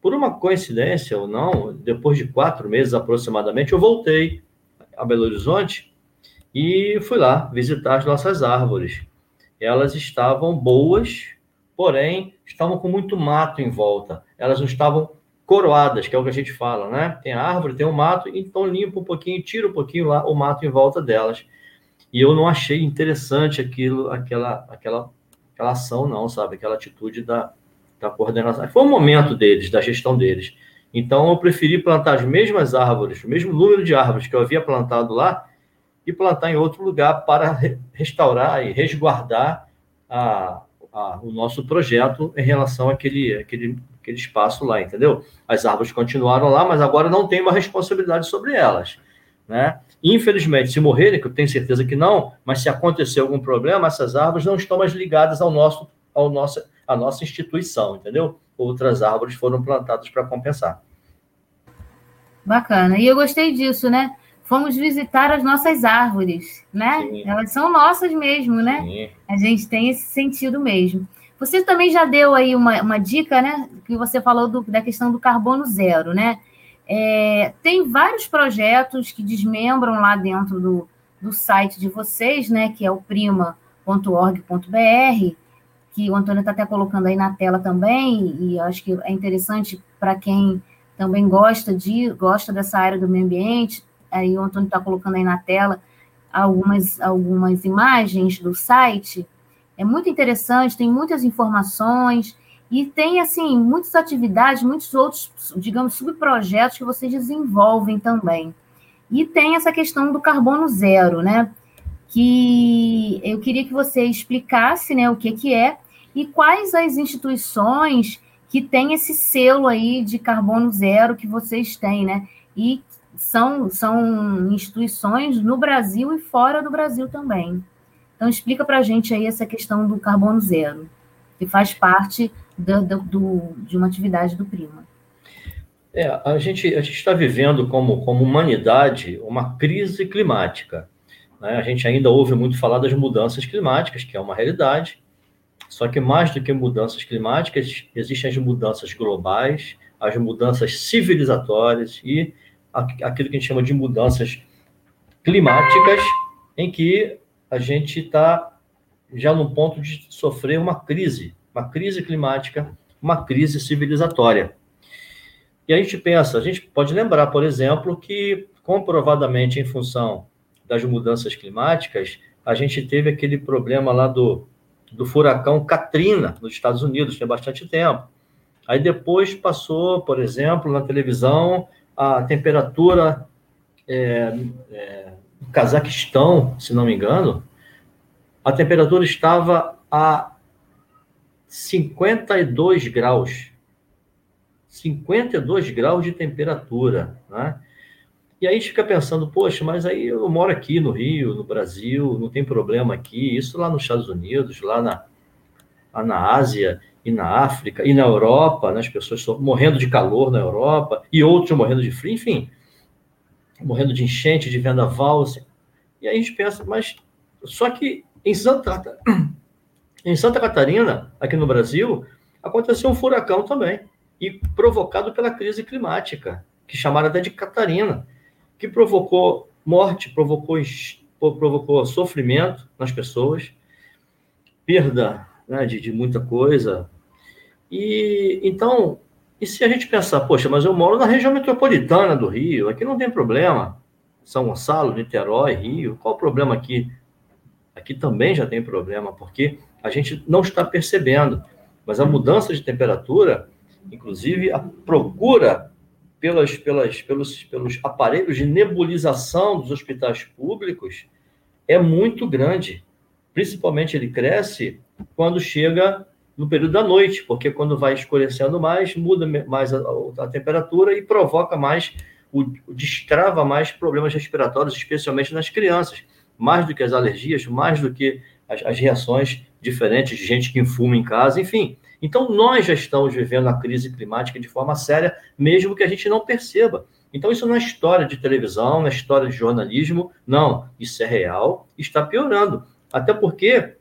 Por uma coincidência ou não, depois de quatro meses aproximadamente, eu voltei a Belo Horizonte e fui lá visitar as nossas árvores. Elas estavam boas, porém estavam com muito mato em volta. Elas não estavam coroadas, que é o que a gente fala, né? Tem a árvore, tem o mato, então limpa um pouquinho, tira um pouquinho lá o mato em volta delas. E eu não achei interessante aquilo, aquela, aquela, aquela ação, não, sabe? Aquela atitude da, da coordenação. Foi o momento deles, da gestão deles. Então, eu preferi plantar as mesmas árvores, o mesmo número de árvores que eu havia plantado lá, e plantar em outro lugar para restaurar e resguardar a, a, o nosso projeto em relação àquele, àquele, àquele espaço lá, entendeu? As árvores continuaram lá, mas agora não tem uma responsabilidade sobre elas. Né? Infelizmente, se morrerem, que eu tenho certeza que não, mas se acontecer algum problema, essas árvores não estão mais ligadas ao nosso, ao nosso, à nossa instituição, entendeu? Outras árvores foram plantadas para compensar. Bacana. E eu gostei disso, né? Fomos visitar as nossas árvores, né? Sim. Elas são nossas mesmo, né? Sim. A gente tem esse sentido mesmo. Você também já deu aí uma, uma dica, né? Que você falou do, da questão do carbono zero, né? É, tem vários projetos que desmembram lá dentro do, do site de vocês, né, que é o prima.org.br, que o Antônio está até colocando aí na tela também, e acho que é interessante para quem também gosta de gosta dessa área do meio ambiente. Aí o Antônio está colocando aí na tela algumas, algumas imagens do site. É muito interessante, tem muitas informações e tem assim muitas atividades, muitos outros, digamos, subprojetos que vocês desenvolvem também. E tem essa questão do carbono zero, né? Que eu queria que você explicasse, né, o que que é e quais as instituições que têm esse selo aí de carbono zero que vocês têm, né? E são, são instituições no Brasil e fora do Brasil também. Então, explica para a gente aí essa questão do carbono zero, que faz parte do, do, do, de uma atividade do Prima. É, a gente a está vivendo como, como humanidade uma crise climática. Né? A gente ainda ouve muito falar das mudanças climáticas, que é uma realidade, só que mais do que mudanças climáticas, existem as mudanças globais, as mudanças civilizatórias e aquilo que a gente chama de mudanças climáticas, em que a gente está já no ponto de sofrer uma crise, uma crise climática, uma crise civilizatória. E a gente pensa, a gente pode lembrar, por exemplo, que comprovadamente em função das mudanças climáticas, a gente teve aquele problema lá do do furacão Katrina, nos Estados Unidos, tem bastante tempo. Aí depois passou, por exemplo, na televisão, a temperatura é, é, no Cazaquistão, se não me engano, a temperatura estava a 52 graus. 52 graus de temperatura, né? E aí a gente fica pensando, poxa, mas aí eu moro aqui no Rio, no Brasil, não tem problema aqui. Isso lá nos Estados Unidos, lá na, lá na Ásia e na África e na Europa, né, as pessoas estão morrendo de calor na Europa e outros morrendo de frio, enfim, morrendo de enchente, de vendaval. Assim. E aí a gente pensa, mas só que em Santa, em Santa Catarina, aqui no Brasil, aconteceu um furacão também, e provocado pela crise climática, que chamaram até de Catarina que provocou morte, provocou, provocou sofrimento nas pessoas, perda né, de, de muita coisa. E então, e se a gente pensar, poxa, mas eu moro na região metropolitana do Rio, aqui não tem problema. São Gonçalo, Niterói, Rio, qual o problema aqui? Aqui também já tem problema, porque a gente não está percebendo. Mas a mudança de temperatura, inclusive a procura pelas, pelas, pelos, pelos aparelhos de nebulização dos hospitais públicos é muito grande. Principalmente ele cresce quando chega no período da noite, porque quando vai escurecendo mais, muda mais a, a temperatura e provoca mais, o, destrava mais problemas respiratórios, especialmente nas crianças. Mais do que as alergias, mais do que as, as reações diferentes de gente que fuma em casa, enfim. Então, nós já estamos vivendo a crise climática de forma séria, mesmo que a gente não perceba. Então, isso não é história de televisão, não é história de jornalismo, não. Isso é real, está piorando. Até porque,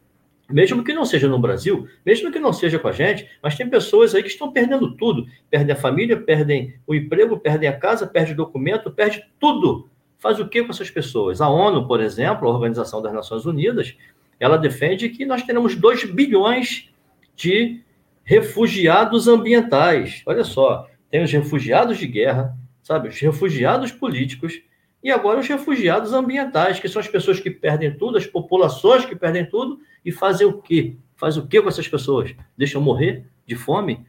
mesmo que não seja no Brasil, mesmo que não seja com a gente, mas tem pessoas aí que estão perdendo tudo. Perdem a família, perdem o emprego, perdem a casa, perdem o documento, perde tudo. Faz o que com essas pessoas? A ONU, por exemplo, a Organização das Nações Unidas, ela defende que nós teremos 2 bilhões de refugiados ambientais. Olha só, tem os refugiados de guerra, sabe, os refugiados políticos e agora os refugiados ambientais, que são as pessoas que perdem tudo, as populações que perdem tudo e fazem o quê? Faz o quê com essas pessoas? Deixam morrer de fome,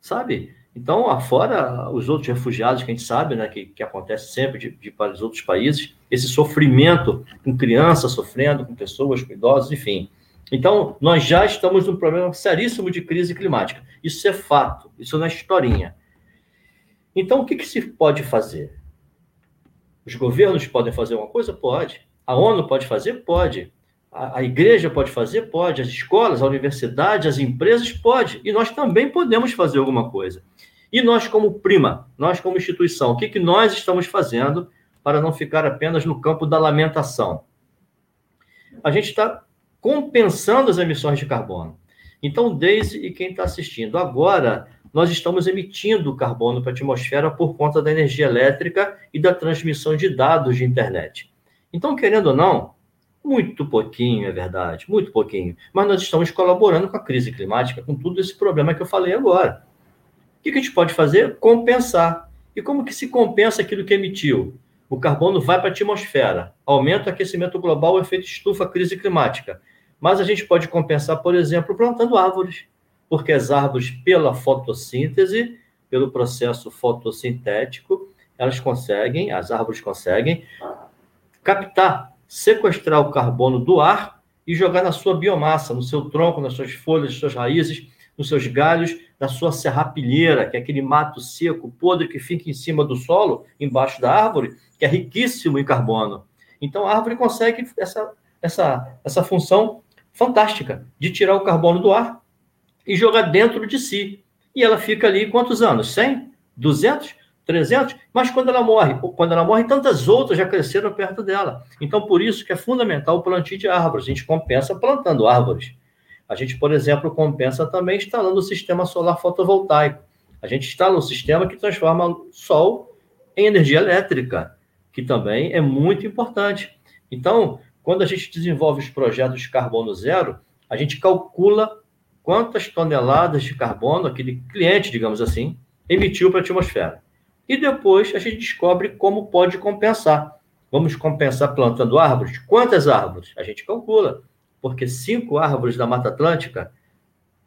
sabe? Então, afora os outros refugiados que a gente sabe, né, que, que acontece sempre de, de, para os outros países, esse sofrimento com crianças sofrendo, com pessoas, com idosos, enfim. Então, nós já estamos num problema seríssimo de crise climática. Isso é fato, isso não é historinha. Então, o que, que se pode fazer? Os governos podem fazer uma coisa? Pode. A ONU pode fazer? Pode. A, a igreja pode fazer? Pode. As escolas, a universidade, as empresas? Pode. E nós também podemos fazer alguma coisa. E nós, como prima, nós, como instituição, o que, que nós estamos fazendo para não ficar apenas no campo da lamentação? A gente está compensando as emissões de carbono. Então, Deise e quem está assistindo, agora nós estamos emitindo carbono para a atmosfera por conta da energia elétrica e da transmissão de dados de internet. Então, querendo ou não, Muito pouquinho, é verdade, muito pouquinho. Mas nós estamos colaborando com a crise climática, com tudo esse problema que eu falei agora. O que a gente pode fazer? Compensar. E como que se compensa aquilo que emitiu? O carbono vai para a atmosfera, aumenta o aquecimento global, o efeito estufa, crise climática. Mas a gente pode compensar, por exemplo, plantando árvores, porque as árvores, pela fotossíntese, pelo processo fotossintético, elas conseguem, as árvores conseguem, captar, sequestrar o carbono do ar e jogar na sua biomassa, no seu tronco, nas suas folhas, nas suas raízes, nos seus galhos, na sua serrapilheira, que é aquele mato seco, podre que fica em cima do solo, embaixo da árvore, que é riquíssimo em carbono. Então a árvore consegue essa, essa, essa função fantástica de tirar o carbono do ar e jogar dentro de si. E ela fica ali quantos anos? 100? 200? 300? Mas quando ela morre, quando ela morre, tantas outras já cresceram perto dela. Então, por isso que é fundamental o plantio de árvores. A gente compensa plantando árvores. A gente, por exemplo, compensa também instalando o sistema solar fotovoltaico. A gente instala um sistema que transforma sol em energia elétrica, que também é muito importante. Então, quando a gente desenvolve os projetos de carbono zero, a gente calcula quantas toneladas de carbono aquele cliente, digamos assim, emitiu para a atmosfera. E depois a gente descobre como pode compensar. Vamos compensar plantando árvores? Quantas árvores? A gente calcula, porque cinco árvores da Mata Atlântica,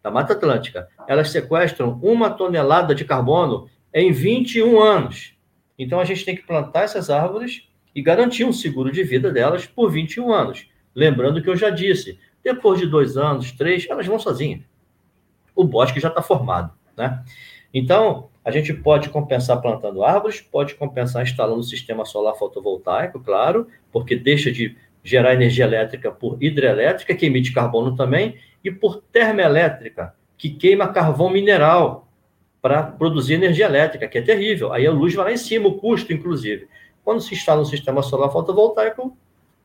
da Mata Atlântica, elas sequestram uma tonelada de carbono em 21 anos. Então a gente tem que plantar essas árvores e garantir um seguro de vida delas por 21 anos. Lembrando que eu já disse, depois de dois anos, três, elas vão sozinhas. O bosque já está formado, né? Então, a gente pode compensar plantando árvores, pode compensar instalando sistema solar fotovoltaico, claro, porque deixa de gerar energia elétrica por hidrelétrica, que emite carbono também, e por termoelétrica, que queima carvão mineral para produzir energia elétrica, que é terrível. Aí a luz vai lá em cima, o custo, inclusive. Quando se instala um sistema solar fotovoltaico,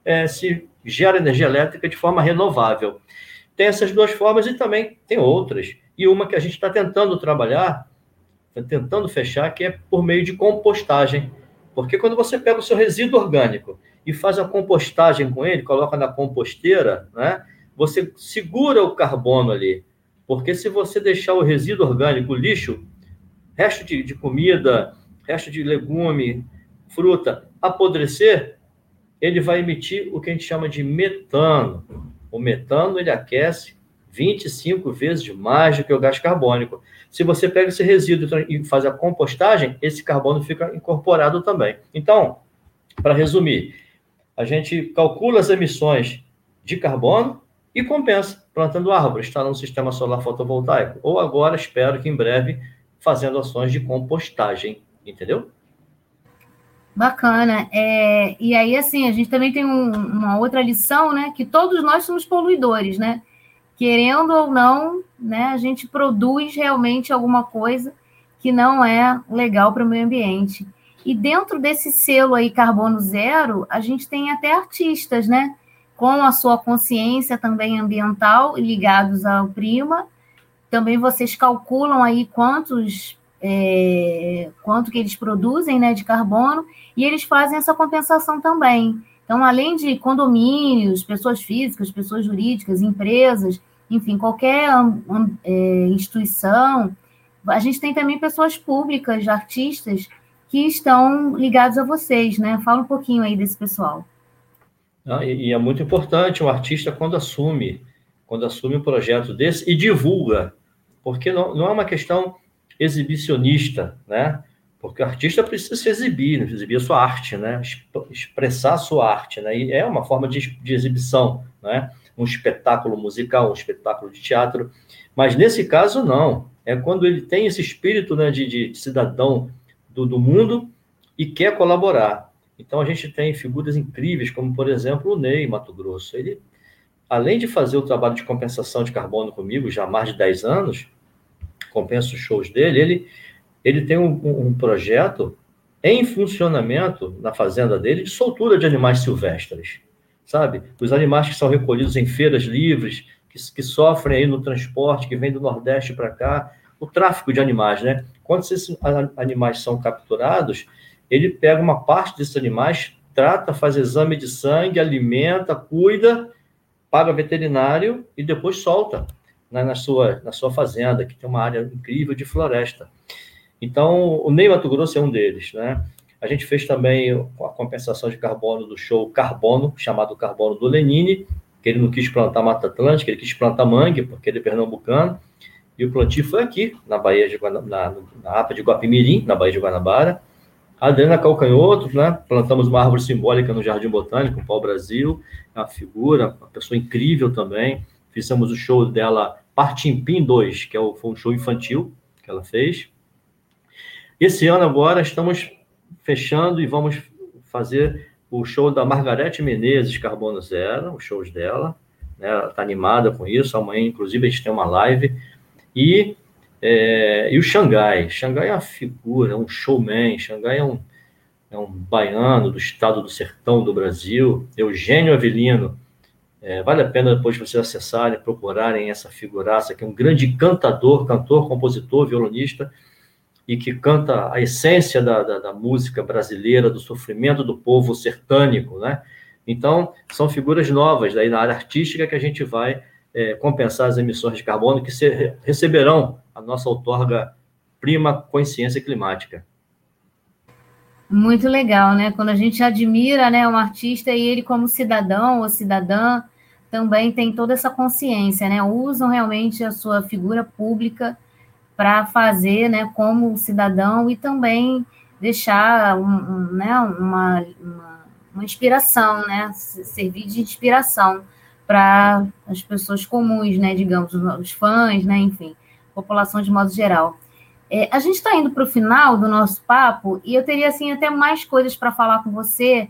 é, se gera energia elétrica de forma renovável. Tem essas duas formas e também tem outras. E uma que a gente está tentando trabalhar, tá tentando fechar, que é por meio de compostagem. Porque quando você pega o seu resíduo orgânico e faz a compostagem com ele, coloca na composteira, né, você segura o carbono ali. Porque se você deixar o resíduo orgânico, o lixo, resto de, de comida, resto de legume, fruta, apodrecer, ele vai emitir o que a gente chama de metano. O metano ele aquece 25 vezes mais do que o gás carbônico. Se você pega esse resíduo e faz a compostagem, esse carbono fica incorporado também. Então, para resumir, a gente calcula as emissões de carbono e compensa plantando árvores, instalando um sistema solar fotovoltaico. Ou agora, espero que em breve, fazendo ações de compostagem. Entendeu? Bacana. É, e aí, assim, a gente também tem um, uma outra lição, né? Que todos nós somos poluidores, né? Querendo ou não, né? A gente produz realmente alguma coisa que não é legal para o meio ambiente. E dentro desse selo aí, carbono zero, a gente tem até artistas, né? Com a sua consciência também ambiental ligados ao Prima. Também vocês calculam aí quantos é, quanto que eles produzem né, de carbono, e eles fazem essa compensação também. Então, além de condomínios, pessoas físicas, pessoas jurídicas, empresas, enfim, qualquer é, instituição, a gente tem também pessoas públicas, artistas, que estão ligados a vocês, né? Fala um pouquinho aí desse pessoal. Ah, e, e é muito importante o artista quando assume, quando assume um projeto desse e divulga, porque não, não é uma questão exibicionista, né? Porque o artista precisa se exibir, né? exibir a sua arte, né? Expressar a sua arte, né? E é uma forma de, de exibição, né? Um espetáculo musical, um espetáculo de teatro. Mas nesse caso, não. É quando ele tem esse espírito né, de, de cidadão do, do mundo e quer colaborar. Então a gente tem figuras incríveis, como por exemplo o Ney Mato Grosso. Ele, além de fazer o trabalho de compensação de carbono comigo já há mais de 10 anos, compensa os shows dele, ele, ele tem um, um projeto em funcionamento na fazenda dele de soltura de animais silvestres, sabe? Os animais que são recolhidos em feiras livres, que, que sofrem aí no transporte, que vem do Nordeste para cá, o tráfico de animais, né? Quando esses animais são capturados, ele pega uma parte desses animais, trata, faz exame de sangue, alimenta, cuida, paga veterinário e depois solta né, na, sua, na sua fazenda, que tem uma área incrível de floresta. Então, o Ney Mato Grosso é um deles, né? A gente fez também a compensação de carbono do show Carbono, chamado Carbono do Lenine, que ele não quis plantar Mata Atlântica, ele quis plantar mangue, porque ele é pernambucano, e o plantio foi aqui, na Bahia de na, na APA de Guapimirim, na Bahia de Guanabara. A Adriana Calcanhoto, né? Plantamos uma árvore simbólica no Jardim Botânico, um pau-brasil, é uma figura, uma pessoa incrível também. Fizemos o show dela Partimpim 2, que é o, foi um show infantil que ela fez. Esse ano agora estamos fechando e vamos fazer o show da Margarete Menezes, Carbono Zero, os shows dela. Né? Ela está animada com isso. Amanhã, inclusive, a gente tem uma live. E, é, e o Xangai. Xangai é uma figura, é um showman. Xangai é um, é um baiano do estado do sertão do Brasil. Eugênio Avelino. É, vale a pena depois vocês acessarem, procurarem essa figuraça, que é um grande cantador, cantor, compositor, violonista e que canta a essência da, da, da, música brasileira, do sofrimento do povo sertânico, né? Então, são figuras novas daí na área artística que a gente vai é, compensar as emissões de carbono que se, receberão a nossa outorga prima consciência climática. Muito legal, né? Quando a gente admira né, um artista e ele como cidadão ou cidadã também tem toda essa consciência, né? Usam realmente a sua figura pública para fazer, né, como cidadão e também deixar um, um, né, uma, uma, uma, inspiração, né, servir de inspiração para as pessoas comuns, né, digamos, os fãs, né, enfim, população de modo geral. É, a gente está indo para o final do nosso papo e eu teria assim até mais coisas para falar com você,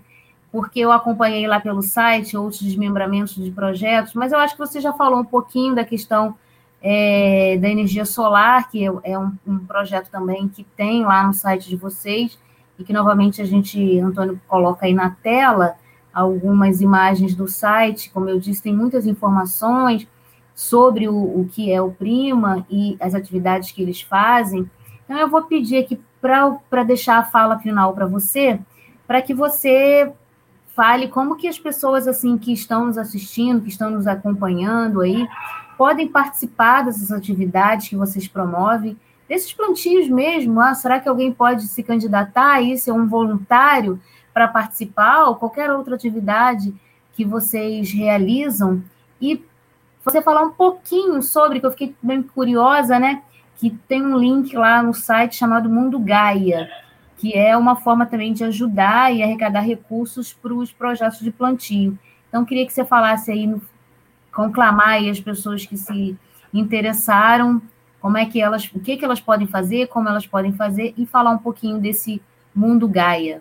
porque eu acompanhei lá pelo site outros desmembramentos de projetos, mas eu acho que você já falou um pouquinho da questão é, da energia solar, que é, é um, um, projeto também que tem lá no site de vocês, e que novamente a gente, Antônio, coloca aí na tela algumas imagens do site, como eu disse, tem muitas informações sobre o, o que é o Prima e as atividades que eles fazem. Então, eu vou pedir aqui para deixar a fala final para você, para que você fale como que as pessoas assim que estão nos assistindo, que estão nos acompanhando aí, podem participar dessas atividades que vocês promovem, desses plantios mesmo. Ah, será que alguém pode se candidatar isso? É um voluntário para participar ou qualquer outra atividade que vocês realizam? E você falar um pouquinho sobre, que eu fiquei bem curiosa, né? Que tem um link lá no site chamado Mundo Gaia, que é uma forma também de ajudar e arrecadar recursos para os projetos de plantio. Então, queria que você falasse aí no conclamar as pessoas que se interessaram, como é que elas, o que, que elas podem fazer, como elas podem fazer, e falar um pouquinho desse Mundo Gaia.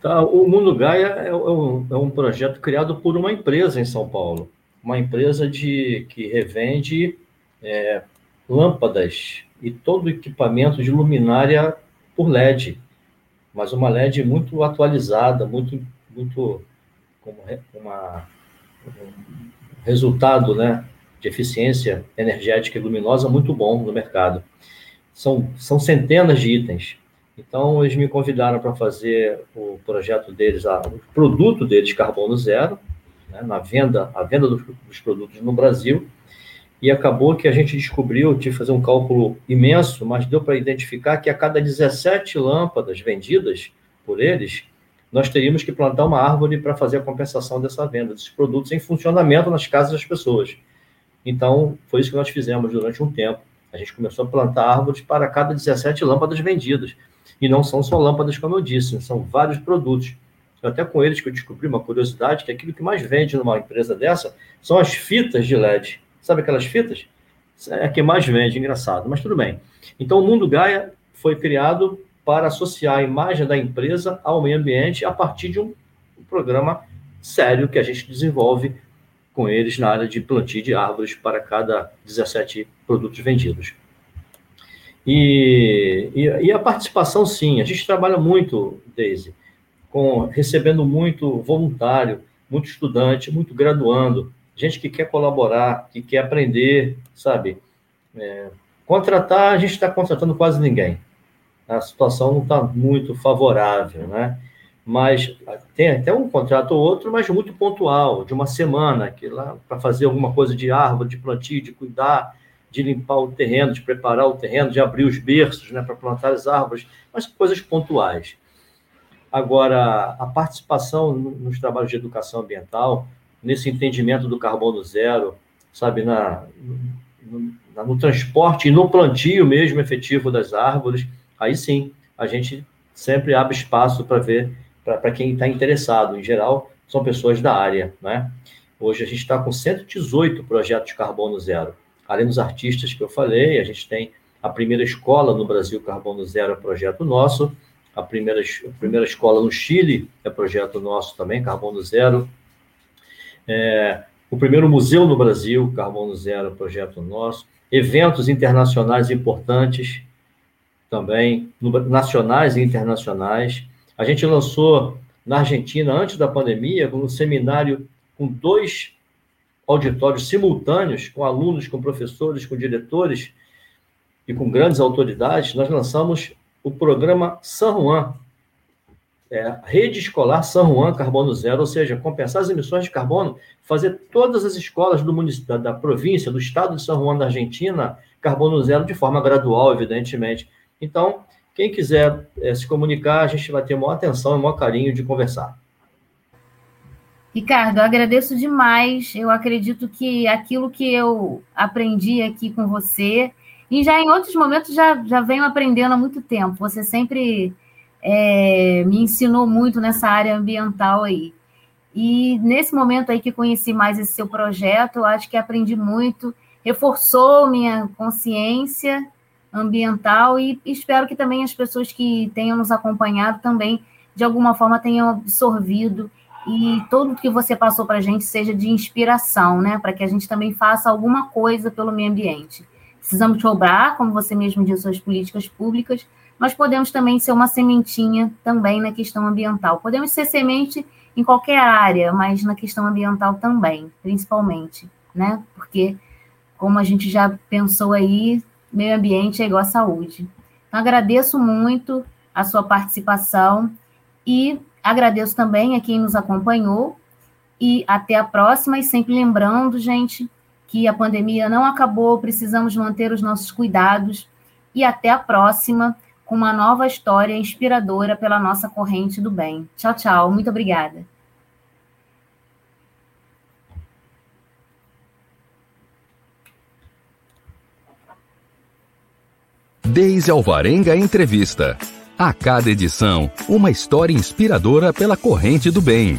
Tá, o Mundo Gaia é, é um, é um projeto criado por uma empresa em São Paulo, uma empresa de, que revende é, lâmpadas e todo equipamento de luminária por LED, mas uma LED muito atualizada, muito, muito como uma, resultado né, de eficiência energética e luminosa muito bom no mercado. São, são centenas de itens. Então, eles me convidaram para fazer o projeto deles, o produto deles, Carbono Zero, né, na venda, a venda dos, dos, produtos no Brasil. E acabou que a gente descobriu, tive que fazer um cálculo imenso, mas deu para identificar que a cada 17 lâmpadas vendidas por eles, nós teríamos que plantar uma árvore para fazer a compensação dessa venda, desses produtos em funcionamento nas casas das pessoas. Então, foi isso que nós fizemos durante um tempo. A gente começou a plantar árvores para cada 17 lâmpadas vendidas. E não são só lâmpadas, como eu disse, são vários produtos. Até com eles que eu descobri uma curiosidade, que aquilo que mais vende numa empresa dessa são as fitas de LED. Sabe aquelas fitas? É a que mais vende, engraçado, mas tudo bem. Então, o Mundo Gaia foi criado para associar a imagem da empresa ao meio ambiente a partir de um, programa sério que a gente desenvolve com eles na área de plantio de árvores para cada 17 produtos vendidos. E, e, e, a participação, sim, a gente trabalha muito, Daisy, com, recebendo muito voluntário, muito estudante, muito graduando, gente que quer colaborar, que quer aprender, sabe? É, contratar, a gente está contratando quase ninguém a situação não está muito favorável, né? mas tem até um contrato ou outro, mas muito pontual, de uma semana, que lá para fazer alguma coisa de árvore, de plantio, de cuidar, de limpar o terreno, de preparar o terreno, de abrir os berços, né, para plantar as árvores, mas coisas pontuais. Agora, a participação nos trabalhos de educação ambiental, nesse entendimento do carbono zero, sabe, na, no, no transporte e no plantio mesmo efetivo das árvores, aí sim, a gente sempre abre espaço para ver, para quem está interessado. Em geral, são pessoas da área, né? Hoje a gente está com 118 projetos de carbono zero. Além dos artistas que eu falei, a gente tem a primeira escola no Brasil Carbono Zero, é projeto nosso. A primeira, a primeira escola no Chile é projeto nosso também, Carbono Zero. É, o primeiro museu no Brasil, Carbono Zero, projeto nosso. Eventos internacionais importantes, também, nacionais e internacionais. A gente lançou na Argentina, antes da pandemia, um seminário com dois auditórios simultâneos, com alunos, com professores, com diretores e com grandes autoridades. Nós lançamos o programa San Juan, é, Rede Escolar San Juan Carbono Zero, ou seja, compensar as emissões de carbono, fazer todas as escolas do município, da, da província, do estado de San Juan da Argentina, carbono zero de forma gradual, evidentemente. Então, quem quiser é, se comunicar, a gente vai ter maior atenção e maior carinho de conversar. Ricardo, agradeço demais. Eu acredito que aquilo que eu aprendi aqui com você, e já em outros momentos já, já venho aprendendo há muito tempo. Você sempre é, me ensinou muito nessa área ambiental aí. E nesse momento aí que conheci mais esse seu projeto, eu acho que aprendi muito, reforçou minha consciência ambiental e espero que também as pessoas que tenham nos acompanhado também, de alguma forma, tenham absorvido e tudo que você passou para a gente seja de inspiração, né? Para que a gente também faça alguma coisa pelo meio ambiente. Precisamos cobrar, como você mesmo disse, suas políticas públicas, nós podemos também ser uma sementinha também na questão ambiental. Podemos ser semente em qualquer área, mas na questão ambiental também, principalmente, né? Porque, como a gente já pensou aí, meio ambiente é igual à saúde. Então, agradeço muito a sua participação e agradeço também a quem nos acompanhou e até a próxima. E sempre lembrando, gente, que a pandemia não acabou, precisamos manter os nossos cuidados e até a próxima com uma nova história inspiradora pela nossa corrente do bem. Tchau, tchau. Muito obrigada. Deise Alvarenga Entrevista. A cada edição, uma história inspiradora pela corrente do bem.